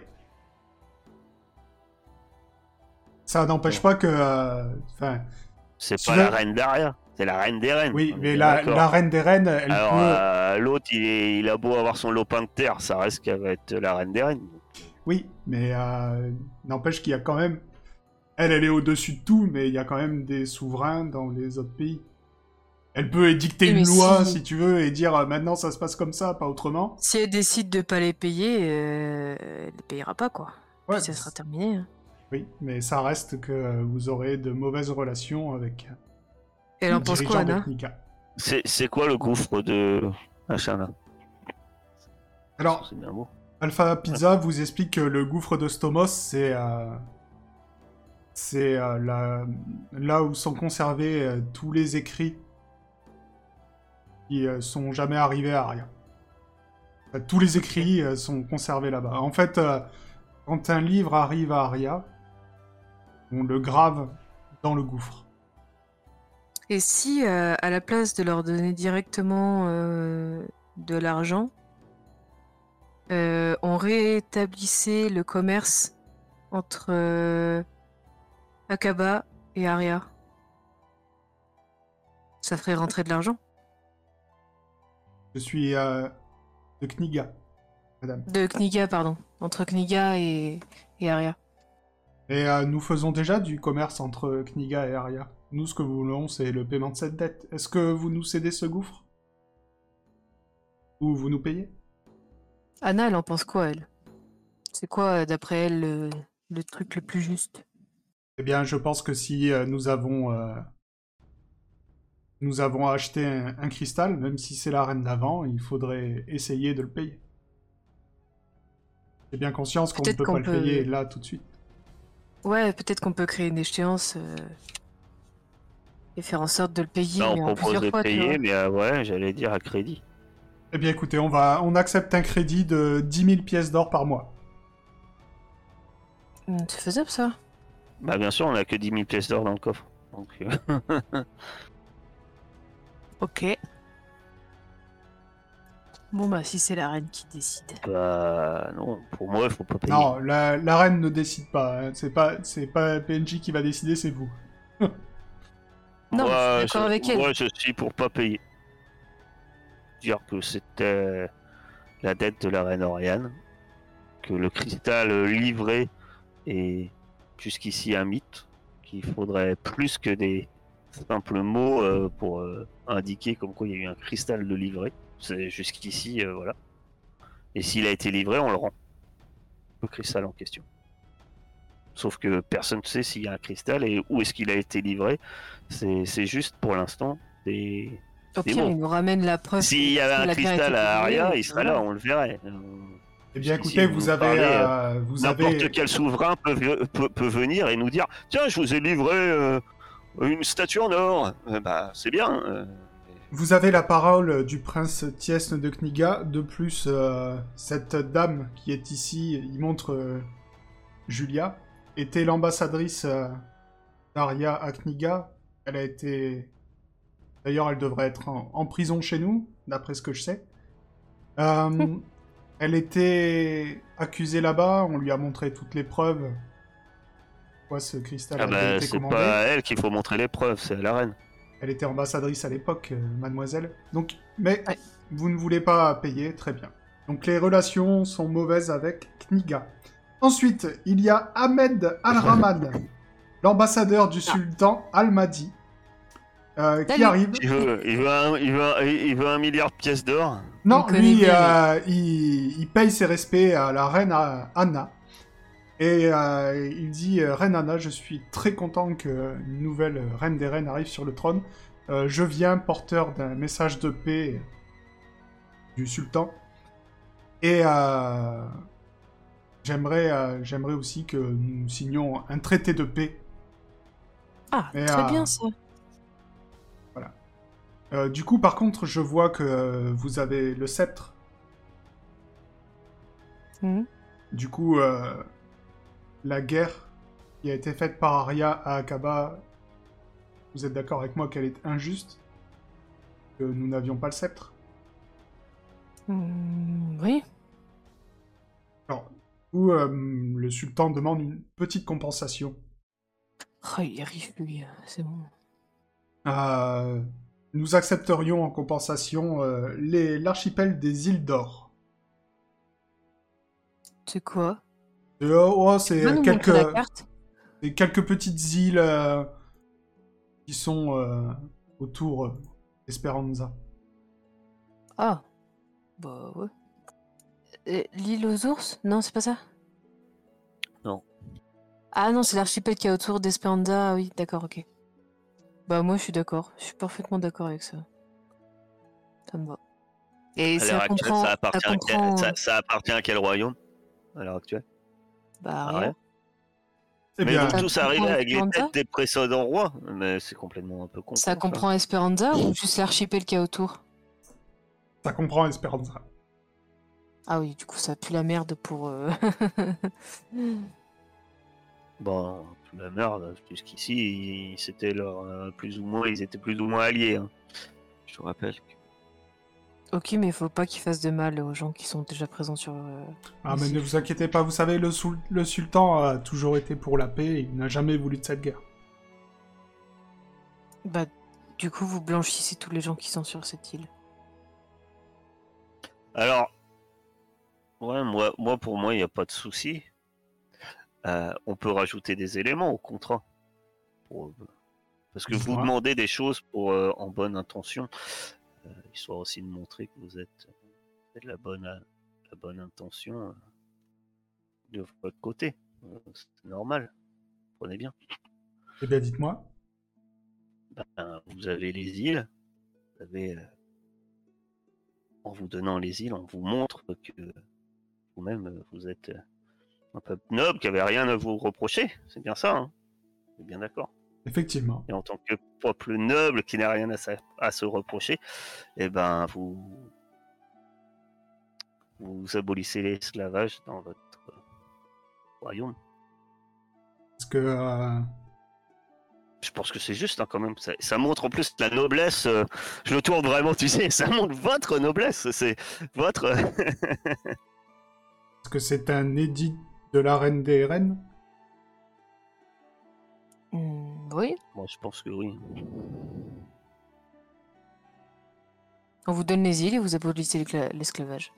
Ça n'empêche pas que. euh, Enfin, C'est pas la reine d'Aria, c'est la reine des reines. oui, mais la, reine des reines, elle Alors, peut. euh, l'autre, il, a beau avoir son lopin de terre, ça reste qu'elle va être la reine des reines. Oui, mais euh, n'empêche qu'il y a quand même. Elle, elle est au-dessus de tout, mais il y a quand même des souverains dans les autres pays. Elle peut édicter une loi, si- si tu veux, et dire euh, maintenant ça se passe comme ça, pas autrement. Si elle décide de pas les payer, euh, elle les payera pas, quoi. Ouais, Puis ça sera terminé. hein. Oui, mais ça reste que vous aurez de mauvaises relations avec Et en pense quoi, de Anna. C'est quoi le gouffre de là Alors. Alpha Pizza vous explique que le gouffre de Stomos, c'est euh, c'est euh, la- là où sont conservés euh, tous les écrits qui euh, sont jamais arrivés à Aria. Enfin, tous les écrits sont conservés là-bas. En fait, quand un livre arrive à Aria, on le grave dans le gouffre. Et si, euh, à la place de leur donner directement euh, de l'argent, euh, on rétablissait le commerce entre Akaba et Aria Ça ferait rentrer de l'argent Je suis de Kniga, madame. De Kniga, pardon. Entre Kniga et, et Aria. Et euh, nous faisons déjà du commerce entre Kniga et Aria. Nous, ce que nous voulons, c'est le paiement de cette dette. Est-ce que vous nous cédez ce gouffre? Ou vous nous payez? Anna, elle en pense quoi, elle? C'est quoi, euh, d'après elle, le, le truc le plus juste? Eh bien, je pense que si euh, nous avons... euh, Nous avons acheté un, un cristal, même si c'est la reine d'avant, il faudrait essayer de le payer. J'ai bien conscience qu'on ne peut pas peut- le payer là tout de suite. Ouais, peut-être qu'on peut créer une échéance euh, et faire en sorte de le payer Là, mais on en propose plusieurs de fois, payer, mais euh, ouais, j'allais dire à crédit. Eh bien, écoutez, on va, on accepte un crédit de 10 000 pièces d'or par mois. Hmm, C'est faisable, ça Bah bien sûr, on a que 10 000 pièces d'or dans le coffre. Donc, euh, Ok. Bon, bah, si c'est la reine qui décide. bah non, pour moi, il faut pas payer. Non, la, la reine ne décide pas. hein. C'est pas, c'est pas PNJ qui va décider, c'est vous. Non, moi, je suis d'accord avec elle. Moi, je suis pour pas payer. Dire que c'était la dette de la reine Oriane, que le cristal livré est jusqu'ici un mythe, qu'il faudrait plus que des simples mots euh, pour euh, indiquer comme quoi il y a eu un cristal de livré. C'est jusqu'ici, euh, voilà. Et s'il a été livré, on le rend. Le cristal en question. Sauf que personne ne sait s'il y a un cristal et où est-ce qu'il a été livré. C'est juste pour l'instant des. Au pire, il nous ramène la preuve. S'il y que- avait un cristal à Aria, il serait là, on le verrait. Euh, Eh bien, écoutez, vous vous avez, euh, vous N'importe avez, quel souverain peut, ve- peut, peut venir et nous dire Tiens, je vous ai livré euh, une statue en or. Euh, bah, c'est bien. Vous avez la parole du prince Tiesne de Kniga. De plus, euh, cette dame qui est ici, il montre euh, Julia, était l'ambassadrice euh, d'Aria à Kniga. Elle a été, d'ailleurs, elle devrait être en, en prison chez nous, d'après ce que je sais. Euh, elle était accusée là-bas. On lui a montré toutes les preuves. Quoi, ce cristal Ah a bah, été c'est pas à elle qu'il faut montrer les preuves, c'est à la reine. Elle était ambassadrice à l'époque, euh, mademoiselle. Donc, mais Ouais. vous ne voulez pas payer, très bien. Donc les relations sont mauvaises avec Kniga. Ensuite, il y a Ahmed Al-Rahman, l'ambassadeur du sultan Al-Mahdi, euh, qui arrive. Il veut, il, veut un, il, veut, un- il veut un milliard de pièces d'or? Non, lui, euh, il, il paye ses respects à la reine Anna. Et euh, il dit euh, Reine Anna, je suis très content que une nouvelle reine des reines arrive sur le trône. Euh, je viens porteur d'un message de paix du sultan. Et j'aimerais j'aimerais aussi que nous signions un traité de paix. Ah, très bien, ça. Euh, du coup, par contre, je vois que vous avez le sceptre. Mhm. Du coup, euh, la guerre qui a été faite par Arya à Akaba, vous êtes d'accord avec moi qu'elle est injuste? Que nous n'avions pas le sceptre? Hmm, oui. Alors, du coup, euh, le sultan demande une petite compensation. Oh, il arrive, lui. euh, C'est bon. Euh, nous accepterions en compensation euh, l'archipel des îles d'or. C'est quoi? Oh, c'est quelques, quelques petites îles euh, qui sont euh, autour euh, d'Esperanza. Ah. Bah ouais. L'île aux ours? Non, c'est pas ça? Non. Ah non, c'est l'archipel qui est autour d'Esperanda. Ah Oui, d'accord, ok. Bah moi, je suis d'accord. Je suis parfaitement d'accord avec ça. Ça me va. Et À ça actuelle, comprend... ça appartient, à quel- ça appartient à quel royaume à l'heure actuelle? Bah, Ah rien. ouais. Eh Mais bien, vont tous avec les têtes des précédents rois. Mais c'est complètement un peu con. Ça comprend Esperanza ou juste l'archipel qui est autour? Ça comprend Esperanza. Ah oui, du coup, ça pue la merde pour... euh, Bon, la merde, jusqu'ici, ils- c'était leur euh, plus ou moins, ils étaient plus ou moins alliés. hein. Je te rappelle. que- ok, mais il faut pas qu'ils fassent de mal aux gens qui sont déjà présents sur... euh, Ah, mais ne vous inquiétez pas, vous savez, le, soul- le sultan a toujours été pour la paix et il n'a jamais voulu de cette guerre. Bah, du coup, vous blanchissez tous les gens qui sont sur cette île. Alors, ouais, moi, moi pour moi, il n'y a pas de souci. Euh, on peut rajouter des éléments au contrat. Pour- Parce que vous demandez des choses pour, euh, en bonne intention, euh, histoire aussi de montrer que vous êtes, êtes la, bonne, la bonne intention euh, de votre côté. Euh, C'est normal. Prenez bien. Eh bien, dites-moi. Ben, vous avez les îles. Vous avez, euh, en vous donnant les îles, on vous montre que vous-même, euh, vous êtes euh, un peuple noble qui avait rien à vous reprocher. C'est bien ça, hein C'est bien d'accord. Effectivement. Et en tant que peuple noble qui n'a rien à, sa- à se reprocher, eh ben, vous, vous abolissez l'esclavage dans votre royaume. Parce que... euh, Je pense que c'est juste hein, quand même. Ça, ça montre en plus la noblesse. euh, je le tourne vraiment, tu sais. Ça montre votre noblesse. C'est votre. Est-ce que c'est un édit de la reine des reines oui, Moi, je pense que oui. on vous donne les îles et vous abolissez l'esclavage.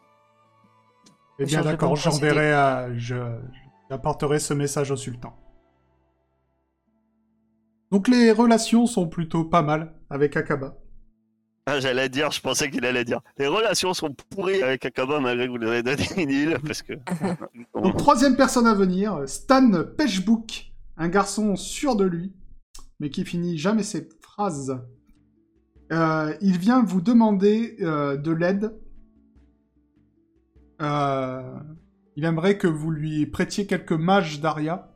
Eh bien, d'accord, j'enverrai à... Je... J'apporterai ce message au sultan. Donc les relations sont plutôt pas mal avec Akaba. Ah, j'allais dire, je pensais qu'il allait dire. Les relations sont pourries avec Akaba malgré que vous lui avez donné une île. Parce que. Donc troisième personne à venir, Stan Pechbook, un garçon sûr de lui, mais qui finit jamais ses phrases. Euh, il vient vous demander euh, de l'aide. Euh, il aimerait que vous lui prêtiez quelques mages d'Aria.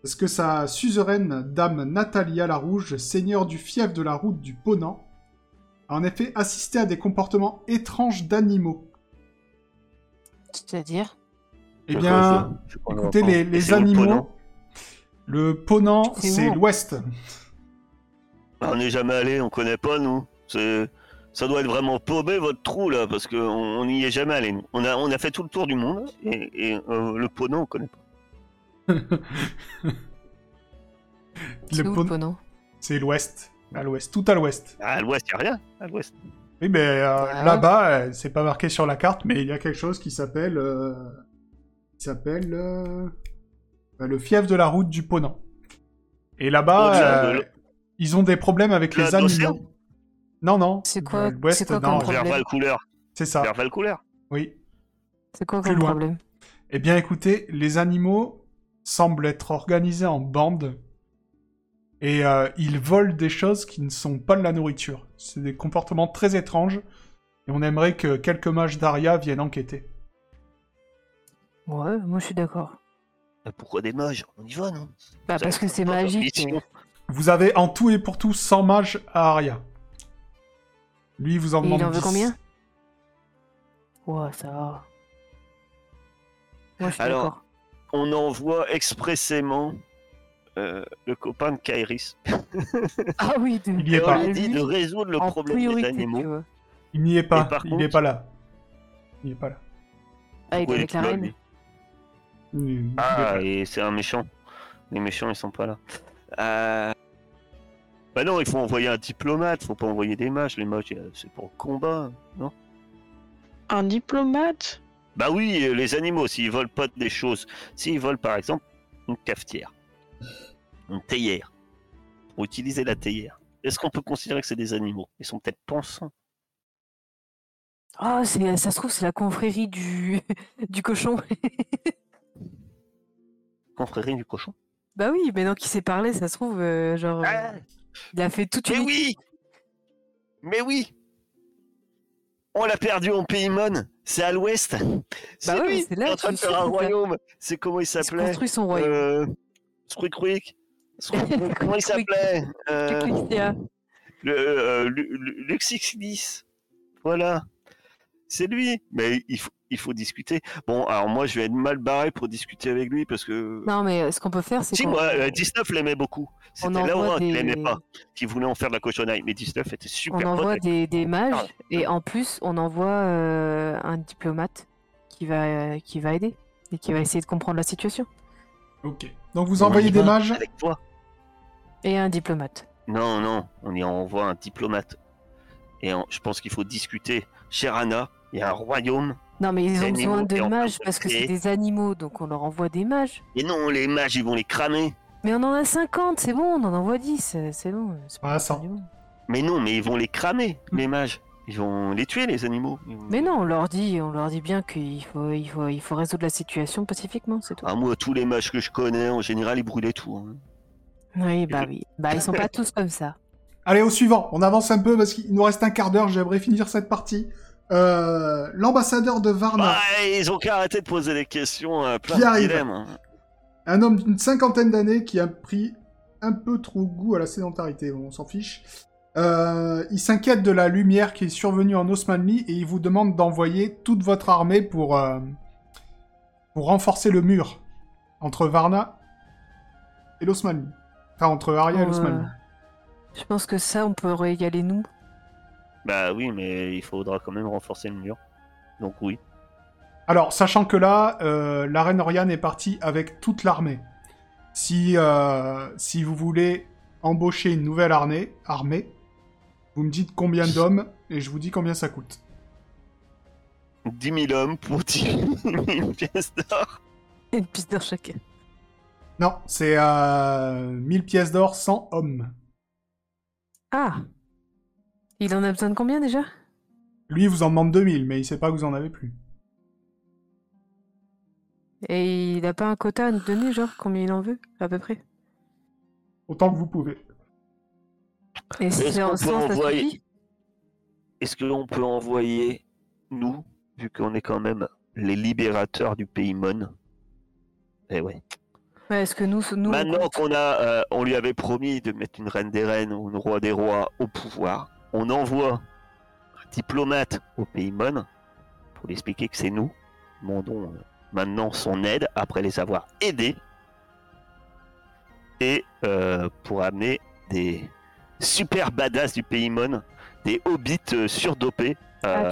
Parce que sa suzeraine, dame Natalia la Rouge, seigneur du fief de la route du Ponant, a en effet assisté à des comportements étranges d'animaux. C'est-à-dire? Eh bien, Écoutez, les, animaux. Le Ponant, C'est l'ouest. Bah, on n'est jamais allé, on connaît pas, nous. C'est. Ça doit être vraiment paumé votre trou là, parce qu'on on n'y est jamais allé. nous. On a, on a fait tout le tour du monde et, et, euh, le Ponant on connaît pas. Le où Pon- le Ponant C'est l'ouest. À l'ouest, tout à l'ouest. À l'ouest, y a rien. À l'ouest. Oui, mais euh, Ah. là-bas, euh, c'est pas marqué sur la carte, mais il y a quelque chose qui s'appelle. euh, qui s'appelle. euh, le fief de la route du Ponant. Et là-bas, de euh, ils ont des problèmes avec les animaux. Non, non. C'est quoi- Euh, c'est quoi non, comme problème Vers Valcouleur. C'est ça. Vers Valcouleur. Oui. C'est quoi Plus comme loin. problème Eh bien, écoutez, les animaux semblent être organisés en bandes et euh, ils volent des choses qui ne sont pas de la nourriture. C'est des comportements très étranges et on aimerait que quelques mages d'Aria viennent enquêter. Ouais, moi je suis d'accord. Euh, Pourquoi des mages? On y va, non? Bah Vous parce que c'est magique. Vous avez en tout et pour tout 100 mages à Aria. Lui, il vous en Et demande il en veut 10. combien? Ouais, ça va. Moi, je suis Alors, d'accord. On envoie expressément euh, le copain de Kairis. Ah oui, de... Il y est on pas. lui dit de résoudre le en problème priorité, des animaux. vois. Il n'y est pas. Par il contre- n'est pas là. Il n'est pas là. Ah, il est avec la tu l'as, reine. lui. Il- il pas Ah, et c'est un méchant. Les méchants, ils sont pas là. Euh... Bah non, il faut envoyer un diplomate, faut pas envoyer des mages. Les mages, euh, c'est pour le combat, non? Un diplomate? Bah oui, euh, les animaux, s'ils volent pas des choses, s'ils volent par exemple une cafetière, une théière, pour utiliser la théière, est-ce qu'on peut considérer que c'est des animaux? Ils sont peut-être pensants. Ah, c'est, ça se trouve, c'est la confrérie du, du cochon. Confrérie du cochon. bah oui, maintenant qu'il s'est parlé, ça se trouve, euh, genre, euh, Ah, il a fait toute mais une. oui Mais oui On l'a perdu en Paymon, c'est à l'ouest. C'est Bah lui c'est là, en train de faire un royaume. C'est comment il Il s'appelait construit son royaume. euh... Comment il s'appelait Euh, le, euh, Lu- Lu- Luxix 10. Voilà. C'est lui. Mais il faut, il faut discuter. Bon, alors moi, je vais être mal barré pour discuter avec lui parce que. Non, mais euh, ce qu'on peut faire, c'est si, moi, euh, 19 l'aimait beaucoup. on C'était envoie Laura qui des- l'aimait pas, qui voulait en faire de la cochonnerie. Mais 19 était on super pote envoie des, des mages Ah. et en plus, on envoie euh, un diplomate qui va, qui va aider et qui va essayer de comprendre la situation. Ok. Donc vous On envoyez des mages. Avec toi. Et un diplomate. Non, non, on y envoie un diplomate. Et on- je pense qu'il faut discuter. Cher Anna, il y a un royaume. Non, mais ils ont besoin de mages parce que c'est des animaux, donc on leur envoie des mages. Et non, les mages, ils vont les cramer. Mais on en a 50, c'est bon, on en envoie 10, c'est bon. c'est pas Ah, la ça. fin du monde. Mais non, mais ils vont les cramer, les mages. Ils vont les tuer, les animaux. Vont- Mais non, on leur dit, on leur dit bien qu'il faut, il faut, il faut résoudre la situation pacifiquement, c'est tout. Ah, moi, tous les mages que je connais, en général, ils brûlaient tout. hein. Oui, bah oui. Bah ils sont pas tous comme ça. Allez, au suivant. On avance un peu parce qu'il nous reste un quart d'heure. J'aimerais finir cette partie. Euh, L'ambassadeur de Varna, Bah, ils ont qu'à arrêter de poser des questions euh, plein Qui de arrive dilemmes, hein. un homme d'une cinquantaine d'années qui a pris un peu trop goût à la sédentarité. On s'en fiche. Euh, il s'inquiète de la lumière qui est survenue en Osmanli et il vous demande d'envoyer toute votre armée pour, euh, pour renforcer le mur entre Varna et l'Osmanli. Enfin, entre Arya et Oh, l'Osmanli. euh, Je pense que ça, on pourrait y aller nous. Bah oui, mais il faudra quand même renforcer le mur. Donc oui. Alors, sachant que là, euh, la reine Oriane est partie avec toute l'armée. Si, euh, si vous voulez embaucher une nouvelle armée, armée, vous me dites combien d'hommes et je vous dis combien ça coûte. 10 000 hommes pour 10 000 pièces d'or. Une piste d'or chacun. Non, c'est euh, 1000 pièces d'or 100 hommes. Ah Il en a besoin de combien déjà? Lui, il vous en demande 2000, mais il sait pas que vous en avez plus. Et il a pas un quota à nous donner, genre combien il en veut, à peu près? Autant que vous pouvez. Et Est-ce qu'on en peut envoyer- suffit Est-ce que l'on peut envoyer, nous, vu qu'on est quand même les libérateurs du pays Mon? Eh ouais. Ouais, Est-ce que nous, Maintenant qu'on a, euh, on lui avait promis de mettre une reine des reines ou une roi des rois au pouvoir, on envoie un diplomate au pays Mon pour lui expliquer que c'est nous, demandons euh, maintenant son aide après les avoir aidés. Et euh, pour amener des super badass du pays Mon, des hobbits euh, surdopés Ah, euh,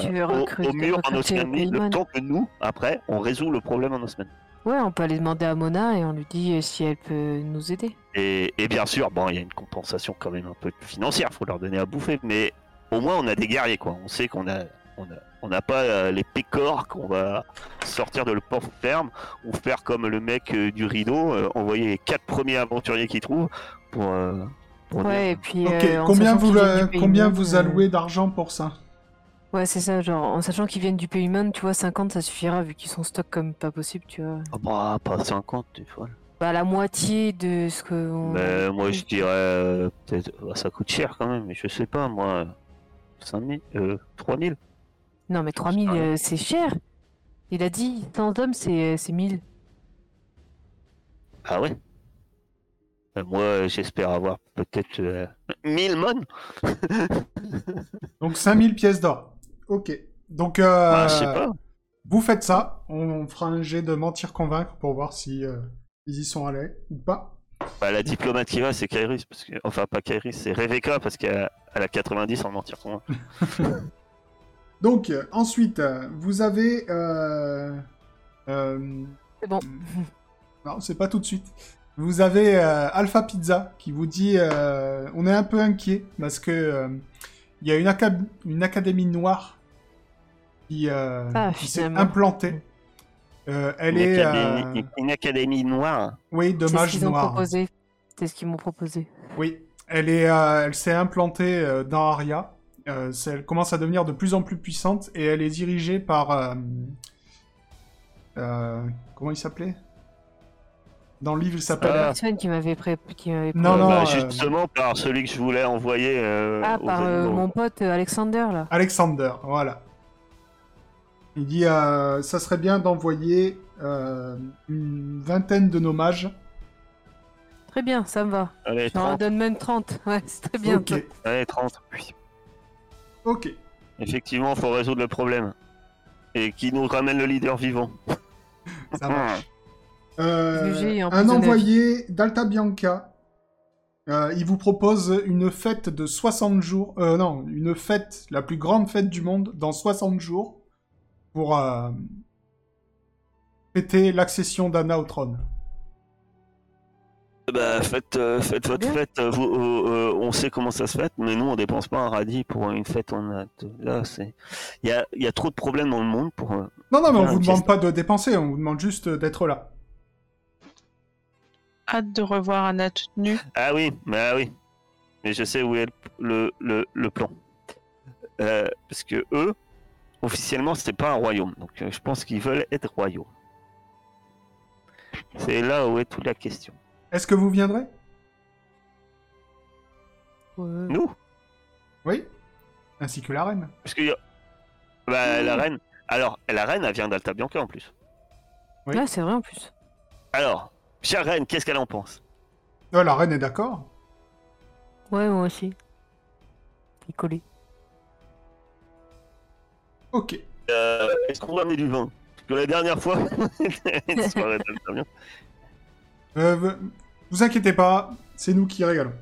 au- mur en recruter le temps que nous, après, on résout le problème en Osmanli. Ouais, on peut aller demander à Mona et on lui dit euh, si elle peut nous aider. Et, et bien sûr, bon, il y a une compensation quand même un peu financière, faut leur donner à bouffer, mais au moins on a des guerriers, quoi. On sait qu'on a, on a, on n'a pas euh, les pécores qu'on va sortir de le port ferme ou faire comme le mec euh, du rideau, euh, envoyer les quatre premiers aventuriers qu'il trouve pour. euh, pour dire- Ouais, et puis. Euh, combien vous, euh, combien vous euh, allouez d'argent pour ça? Ouais, c'est ça, genre en sachant qu'ils viennent du pays Mon, tu vois, 50 ça suffira vu qu'ils sont stock comme pas possible, tu vois. Ah bah, pas 50, tu vois. Bah, la moitié de ce que. on- Mais moi je dirais euh, peut-être bah, ça coûte cher quand même, mais je sais pas moi 5000 euh 3000 Non, mais 3000, rien. euh, c'est cher. Il a dit 100 hommes, c'est c'est 1000. Ah ouais Euh, Moi j'espère avoir peut-être euh, 1000 mon Donc 5000 pièces d'or. Ok. Donc, euh, Bah, Je sais pas. vous faites ça. On fera un jet de mentir-convaincre pour voir si euh, ils y sont allés ou pas. Bah, la diplomate qui va, c'est Kairis. Parce que... Enfin, pas Kairis, c'est Rebecca, parce qu'elle elle a 90 en mentir pour moi. Donc, euh, ensuite, vous avez... euh, euh, C'est bon. Non, c'est pas tout de suite. Vous avez euh, Alpha Pizza qui vous dit euh, on est un peu inquiet parce que euh, il y a une, aca- une académie noire qui, euh, Ah, qui s'est implantée. Euh, elle une, est académie, euh, une académie noire. oui de C'est ce mages noirs. proposé. C'est ce qu'ils m'ont proposé. Oui, elle est euh, elle s'est implantée euh, dans Aria. Euh, elle commence à devenir de plus en plus puissante et elle est dirigée par euh, euh, comment il s'appelait? Dans le livre, il s'appelle Ah. Personne qui m'avait pré... qui m'avait Non, pré- non, bah, euh, justement par celui que je voulais envoyer euh, Ah, aux par euh, animaux. mon pote euh, Alexander, là. Alexander, voilà. Il dit euh, ça serait bien d'envoyer euh, une vingtaine de nos mages. Très bien, ça me va. Allez, J'en 30. donne même 30. Ouais, c'est très bien. ok, Allez, 30. Oui. ok. Effectivement, faut résoudre le problème. Et qui nous ramène le leader vivant. Ça marche. Euh, un envoyé d'Alta Bianca. Euh, il vous propose une fête de 60 jours. Euh, non, une fête, la plus grande fête du monde, dans 60 jours. Pour euh, fêter l'accession d'Anna au trône. Bah, faites, euh, faites votre fête. euh, vous, euh, euh, on sait comment ça se fait, mais nous, on dépense pas un radis pour une fête. On a de- Là, c'est. Il y a, il y a trop de problèmes dans le monde pour. euh, Non, non, mais on vous demande pas de dépenser, on vous demande juste d'être là. Hâte de revoir Anna toute nue. Ah oui, bah oui. Mais je sais où est le, le, le plan. Euh, parce que eux, officiellement, c'est pas un royaume. Donc euh, je pense qu'ils veulent être royaux. C'est là où est toute la question. Est-ce que vous viendrez? Ouais. Nous? Oui. Ainsi que la reine. Parce que. Bah, la reine. Alors, la reine, elle vient d'Alta Bianca en plus. Oui. Ouais, c'est vrai en plus. Alors, chère reine, qu'est-ce qu'elle en pense? Euh, la reine est d'accord. Ouais, moi aussi. Il est collé. Ok. euh, Est-ce qu'on va amener du vin? Parce que la dernière fois, soirée. Euh, vous inquiétez pas, c'est nous qui régalons.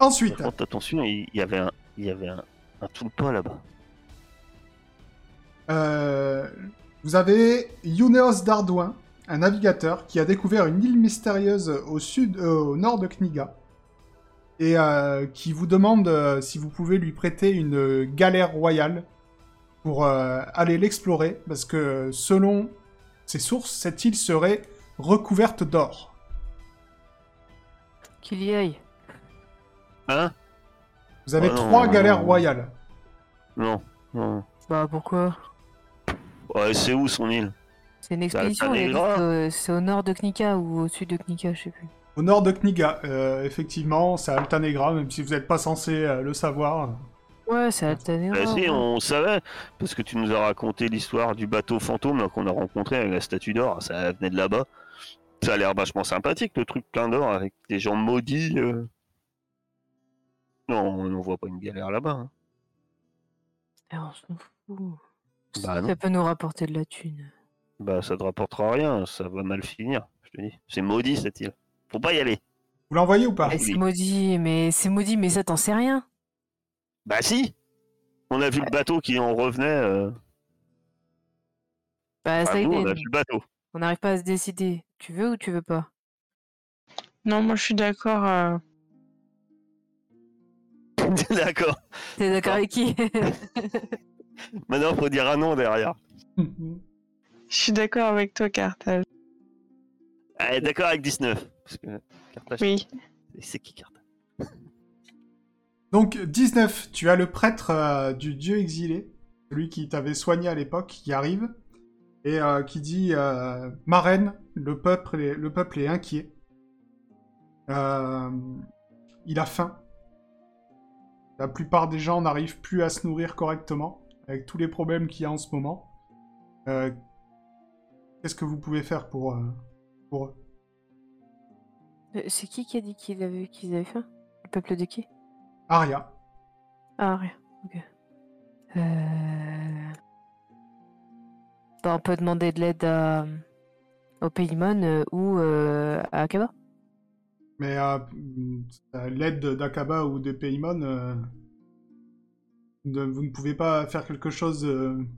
Ensuite, Par contre, attention, il il y avait un, il y avait un, un tulpa là-bas. euh, vous avez Youneos d'Ardouin, un navigateur qui a découvert une île mystérieuse au sud, euh, au nord de Kniga, et euh, qui vous demande euh, si vous pouvez lui prêter une galère royale pour euh, aller l'explorer, parce que selon ses sources, cette île serait recouverte d'or. Qu'il y aille. Hein? Vous avez Oh trois non, galères non. royales. Non, non. Bah pourquoi? Ouais, c'est où son île? C'est une expédition, euh, c'est au nord de Knika ou au sud de Knika, je sais plus. Au nord de Kniga, euh, effectivement, c'est Altanegra, même si vous n'êtes pas censé euh, le savoir. Ouais, c'est Altanera. Bah si, ouais. on savait, parce que tu nous as raconté l'histoire du bateau fantôme là, qu'on a rencontré avec la statue d'or, ça venait de là-bas. Ça a l'air vachement sympathique, le truc plein d'or, avec des gens maudits. euh. Non, on n'en voit pas une galère là-bas. hein. Eh, on s'en fout. Bah. Ça peut nous rapporter de la thune. Bah ça te rapportera rien, ça va mal finir, je te dis. C'est maudit cette île. Faut pas y aller. Vous l'envoyez ou pas Eh, c'est maudit, mais c'est maudit, mais ça t'en sais rien. Bah si On a vu le bateau qui en revenait. euh. Bah Enfin, ça nous, on a est, vu le bateau. on n'arrive pas à se décider. Tu veux ou tu veux pas? Non, moi je suis d'accord. euh, D'accord. T'es d'accord avec qui? Maintenant, faut dire un nom derrière. Je suis d'accord avec toi, Carthage. Ah, d'accord avec 19. Parce que Carthage, Oui. c'est qui Carthage Donc, 19, tu as le prêtre euh, du dieu exilé, celui qui t'avait soigné à l'époque, qui arrive, et euh, qui dit euh, Ma reine, le peuple est, le peuple est inquiet. Euh, il a faim. La plupart des gens n'arrivent plus à se nourrir correctement, avec tous les problèmes qu'il y a en ce moment. Qu'est-ce que vous pouvez faire pour, euh, pour eux? Euh, C'est qui qui a dit qu'ils avaient, qu'ils avaient faim? Le peuple de qui? Aria. Ah, rien. Ok. Euh... Bah, on peut demander de l'aide à... au Paymon euh, ou à Akaba. Mais à l'aide d'Akaba ou des Paymon, vous ne pouvez pas faire quelque chose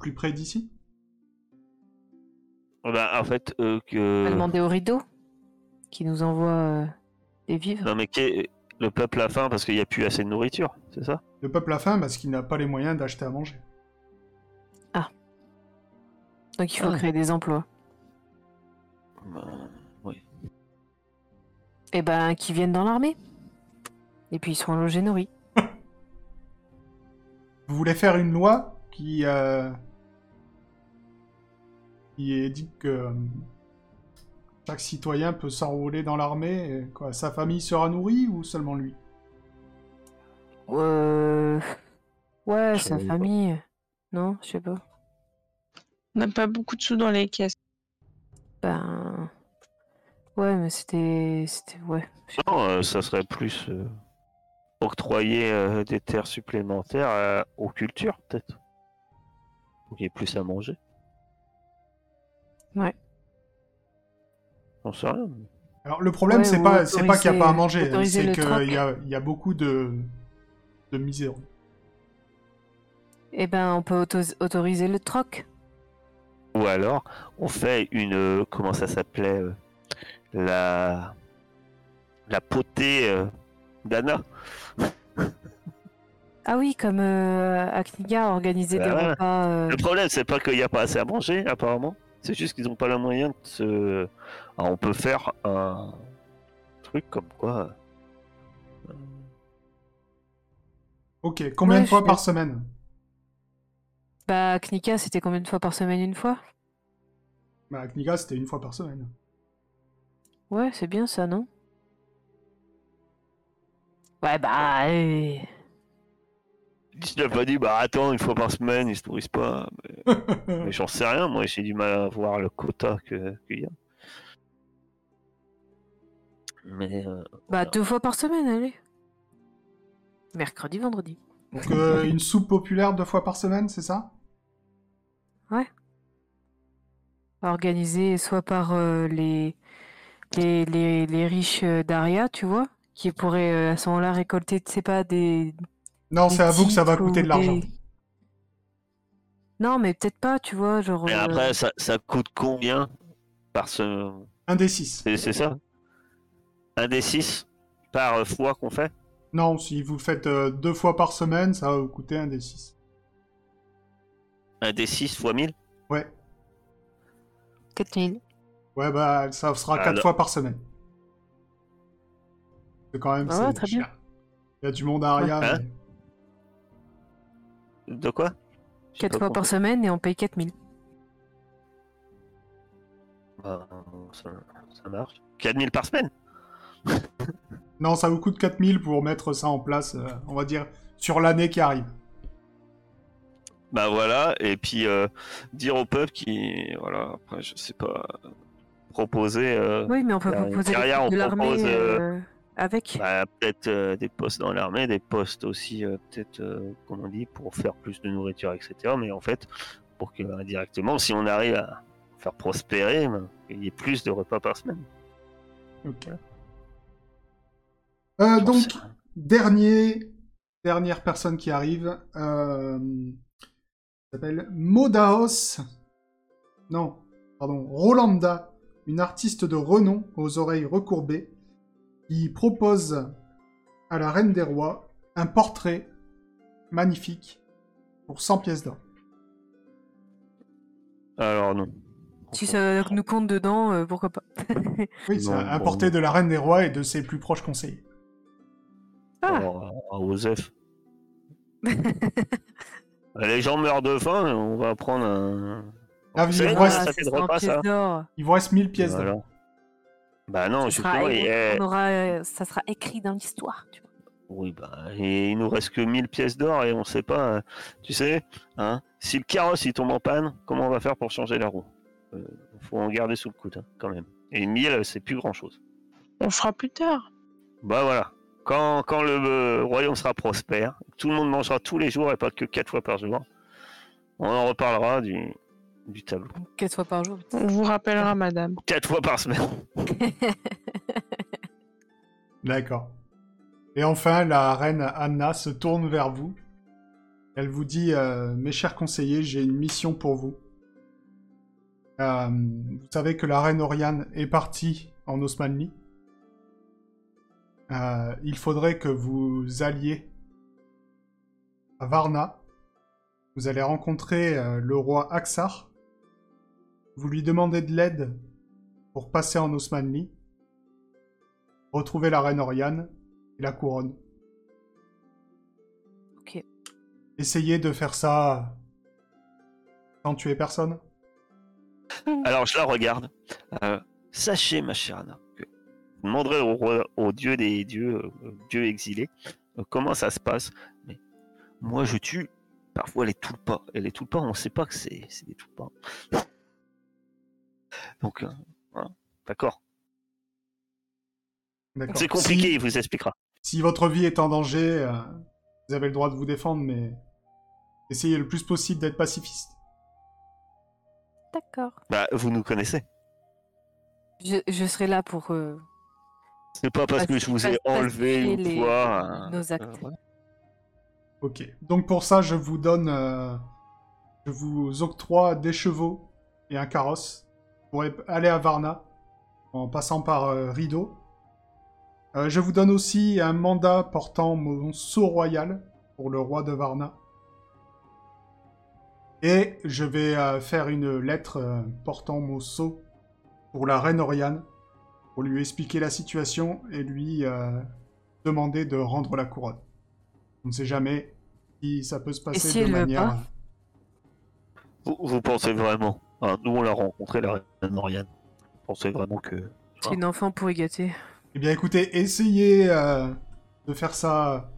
plus près d'ici? Bah, en fait, euh, On va que. demander au rideau qui nous envoie euh, des vivres. Non, mais qu'est- le peuple a faim parce qu'il n'y a plus assez de nourriture, c'est ça? Le peuple a faim parce qu'il n'a pas les moyens d'acheter à manger. Donc il faut Ah. créer des emplois. Bah, Oui. Et ben, qui viennent dans l'armée. Et puis ils seront logés nourris. Vous voulez faire une loi qui, euh, qui est dit que euh, chaque citoyen peut s'enrôler dans l'armée et quoi, Sa famille sera nourrie ou seulement lui? Euh... Ouais, sa pas. famille. Non, je sais pas. On n'a pas beaucoup de sous dans les caisses. Ben. Ouais, mais c'était. C'était. Ouais. Non, euh, ça serait plus euh, octroyer euh, des terres supplémentaires euh, aux cultures, peut-être. Pour qu'il y ait plus à manger. Ouais. J'en sais rien. Alors le problème, Ouais, c'est pas, c'est pas qu'il n'y a pas à manger, c'est qu'il y a, il y a beaucoup de, de miséreux. Eh ben, on peut auto- autoriser le troc. Ou alors, on fait une. euh, comment ça s'appelait euh, La. La potée euh, d'Anna. Ah oui, comme euh, à Kniga, organiser des Bah ouais. repas. euh, Le problème, c'est pas qu'il n'y a pas assez à manger, apparemment. C'est juste qu'ils n'ont pas le moyen de se. Alors, on peut faire un truc comme quoi. euh, Ok, combien Ouais, de fois par semaine Bah, Knika, c'était combien de fois par semaine Une fois? Bah, à Kniga, c'était une fois par semaine. Ouais, c'est bien ça, non? Ouais, bah. euh, Je n'ai pas dit, bah attends, une fois par semaine, ils se nourrissent pas. Mais, mais j'en sais rien, moi j'ai du mal à voir le quota que- qu'il y a. Mais euh, Bah, voilà. deux fois par semaine, allez. Mercredi, vendredi. Donc euh, une soupe populaire deux fois par semaine, c'est ça? Organisé soit par euh, les, les, les, les riches d'Aria, tu vois, qui pourraient à ce moment-là récolter, tu sais pas, des. Non, c'est à vous que ça va coûter de l'argent. des- Non, mais peut-être pas, tu vois, genre. Et euh, après, ça, ça coûte combien par ce. Un des six. C'est c'est ça? Un des six par euh, fois qu'on fait? Non, si vous le faites euh, deux fois par semaine, ça va vous coûter un des six. Un des six fois 1000 Ouais. 4000. Ouais, bah ça sera quatre Alors. fois par semaine. C'est quand même Ah ouais, très cher. Il y a du monde à Aria. Ouais. Hein? mais- De quoi? J'ai 4 pas fois par semaine et on paye 4000. Bah, ça, ça marche. 4000 par semaine? Non, ça vous coûte 4000 pour mettre ça en place, euh, on va dire, sur l'année qui arrive. Bah voilà, et puis euh, dire au peuple qui. Voilà, après, je sais pas. Proposer. euh, Oui, mais on peut proposer derrière, on de l'armée propose, euh, euh, avec. Bah, peut-être euh, des postes dans l'armée, des postes aussi, euh, peut-être, euh, comme on dit, pour faire plus de nourriture, etc. Mais en fait, pour que euh, directement, si on arrive à faire prospérer, ben, il y ait plus de repas par semaine. Ok. Euh, donc, sais rien. dernier, dernière personne qui arrive, euh, s'appelle Modaos. Non, pardon, Rolanda, une artiste de renom aux oreilles recourbées, qui propose à la Reine des Rois un portrait magnifique pour 100 pièces d'or. Alors, non. Si ça nous compte dedans, euh, pourquoi pas. Oui, c'est un portrait de la Reine des Rois et de ses plus proches conseillers. Ah. Alors, à Osef. Les gens meurent de faim, on va prendre un. Ah, Vous il vous reste- ça Ah, fait c'est de 100 repas, pièces ça d'or. Il vous reste 1000 pièces d'or. Bah non, Ça sera, et- on aura, euh, ça sera écrit dans l'histoire. tu vois. Oui, bah, et il nous reste que 1000 pièces d'or et on sait pas, euh, tu sais, hein, si le carrosse il tombe en panne, comment on va faire pour changer la roue? Euh, Faut en garder sous le coude, hein, quand même. Et 1000, c'est plus grand chose. On fera plus tard. Bah voilà. quand, quand le euh, royaume sera prospère, tout le monde mangera tous les jours et pas que quatre fois par jour, on en reparlera du, du tableau. Quatre fois par jour. On vous rappellera, madame. Quatre fois par semaine. D'accord. Et enfin, la reine Anna se tourne vers vous. Elle vous dit euh, Mes chers conseillers, j'ai une mission pour vous. Euh, vous savez que la reine Oriane est partie en Osmanli. Euh, il faudrait que vous alliez à Varna. Vous allez rencontrer euh, le roi Aksar. Vous lui demandez de l'aide pour passer en Osmanli. Retrouver la reine Oriane et la couronne. Ok. Essayez de faire ça sans tuer personne. Alors je la regarde. Euh, sachez, ma chère Anna, que vous demanderez au, roi- au dieu des dieux, euh, dieu exilé, euh, comment ça se passe. Mais moi, je tue parfois les tulpas. Et les tulpas, on ne sait pas que c'est c'est des tulpas. Donc, euh, voilà. d'accord. D'accord. C'est compliqué, Si- il vous expliquera. Si votre vie est en danger, euh, vous avez le droit de vous défendre, mais essayez le plus possible d'être pacifiste. D'accord. Bah, vous nous connaissez. Je, je serai là pour euh, C'est pas parce que je vous ai enlevé une les- fois. nos actes. euh. Ok. Donc pour ça, je vous donne, euh, je vous octroie des chevaux et un carrosse pour e- aller à Varna en passant par euh, Rideau. Euh, je vous donne aussi un mandat portant mon sceau royal pour le roi de Varna. Et je vais euh, faire une lettre euh, portant mon sceau pour la reine Oriane pour lui expliquer la situation et lui euh, demander de rendre la couronne. On ne sait jamais si ça peut se passer si de manière. pas? Vous, vous pensez vraiment? Nous, on l'a rencontré, la reine Moriane. Vous pensez vraiment que. C'est une enfant pour y gâter. Eh bien, écoutez, essayez euh, de faire ça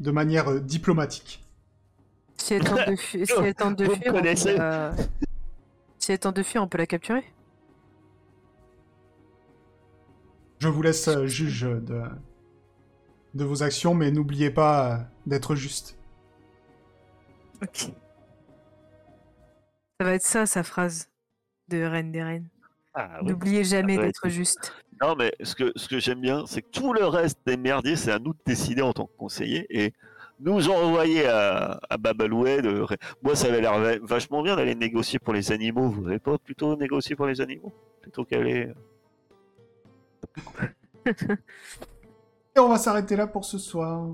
de manière euh, diplomatique. Si elle tente de, fu- si elle tente de fuir, on peut la... si elle tente de fuir, on peut la capturer. Je vous laisse euh, juge de, de vos actions, mais n'oubliez pas d'être juste. Ok. Ça va être ça, sa phrase de Reine des Reines. Ah, oui. N'oubliez jamais d'être juste. Non, mais ce que, ce que j'aime bien, c'est que tout le reste des merdiers, c'est à nous de décider en tant que conseiller. Et nous envoyer à, à Babaloued. euh, moi, ça avait l'air va- vachement bien d'aller négocier pour les animaux. Vous n'avez pas plutôt négocier pour les animaux? Plutôt qu'aller. euh, Et on va s'arrêter là pour ce soir.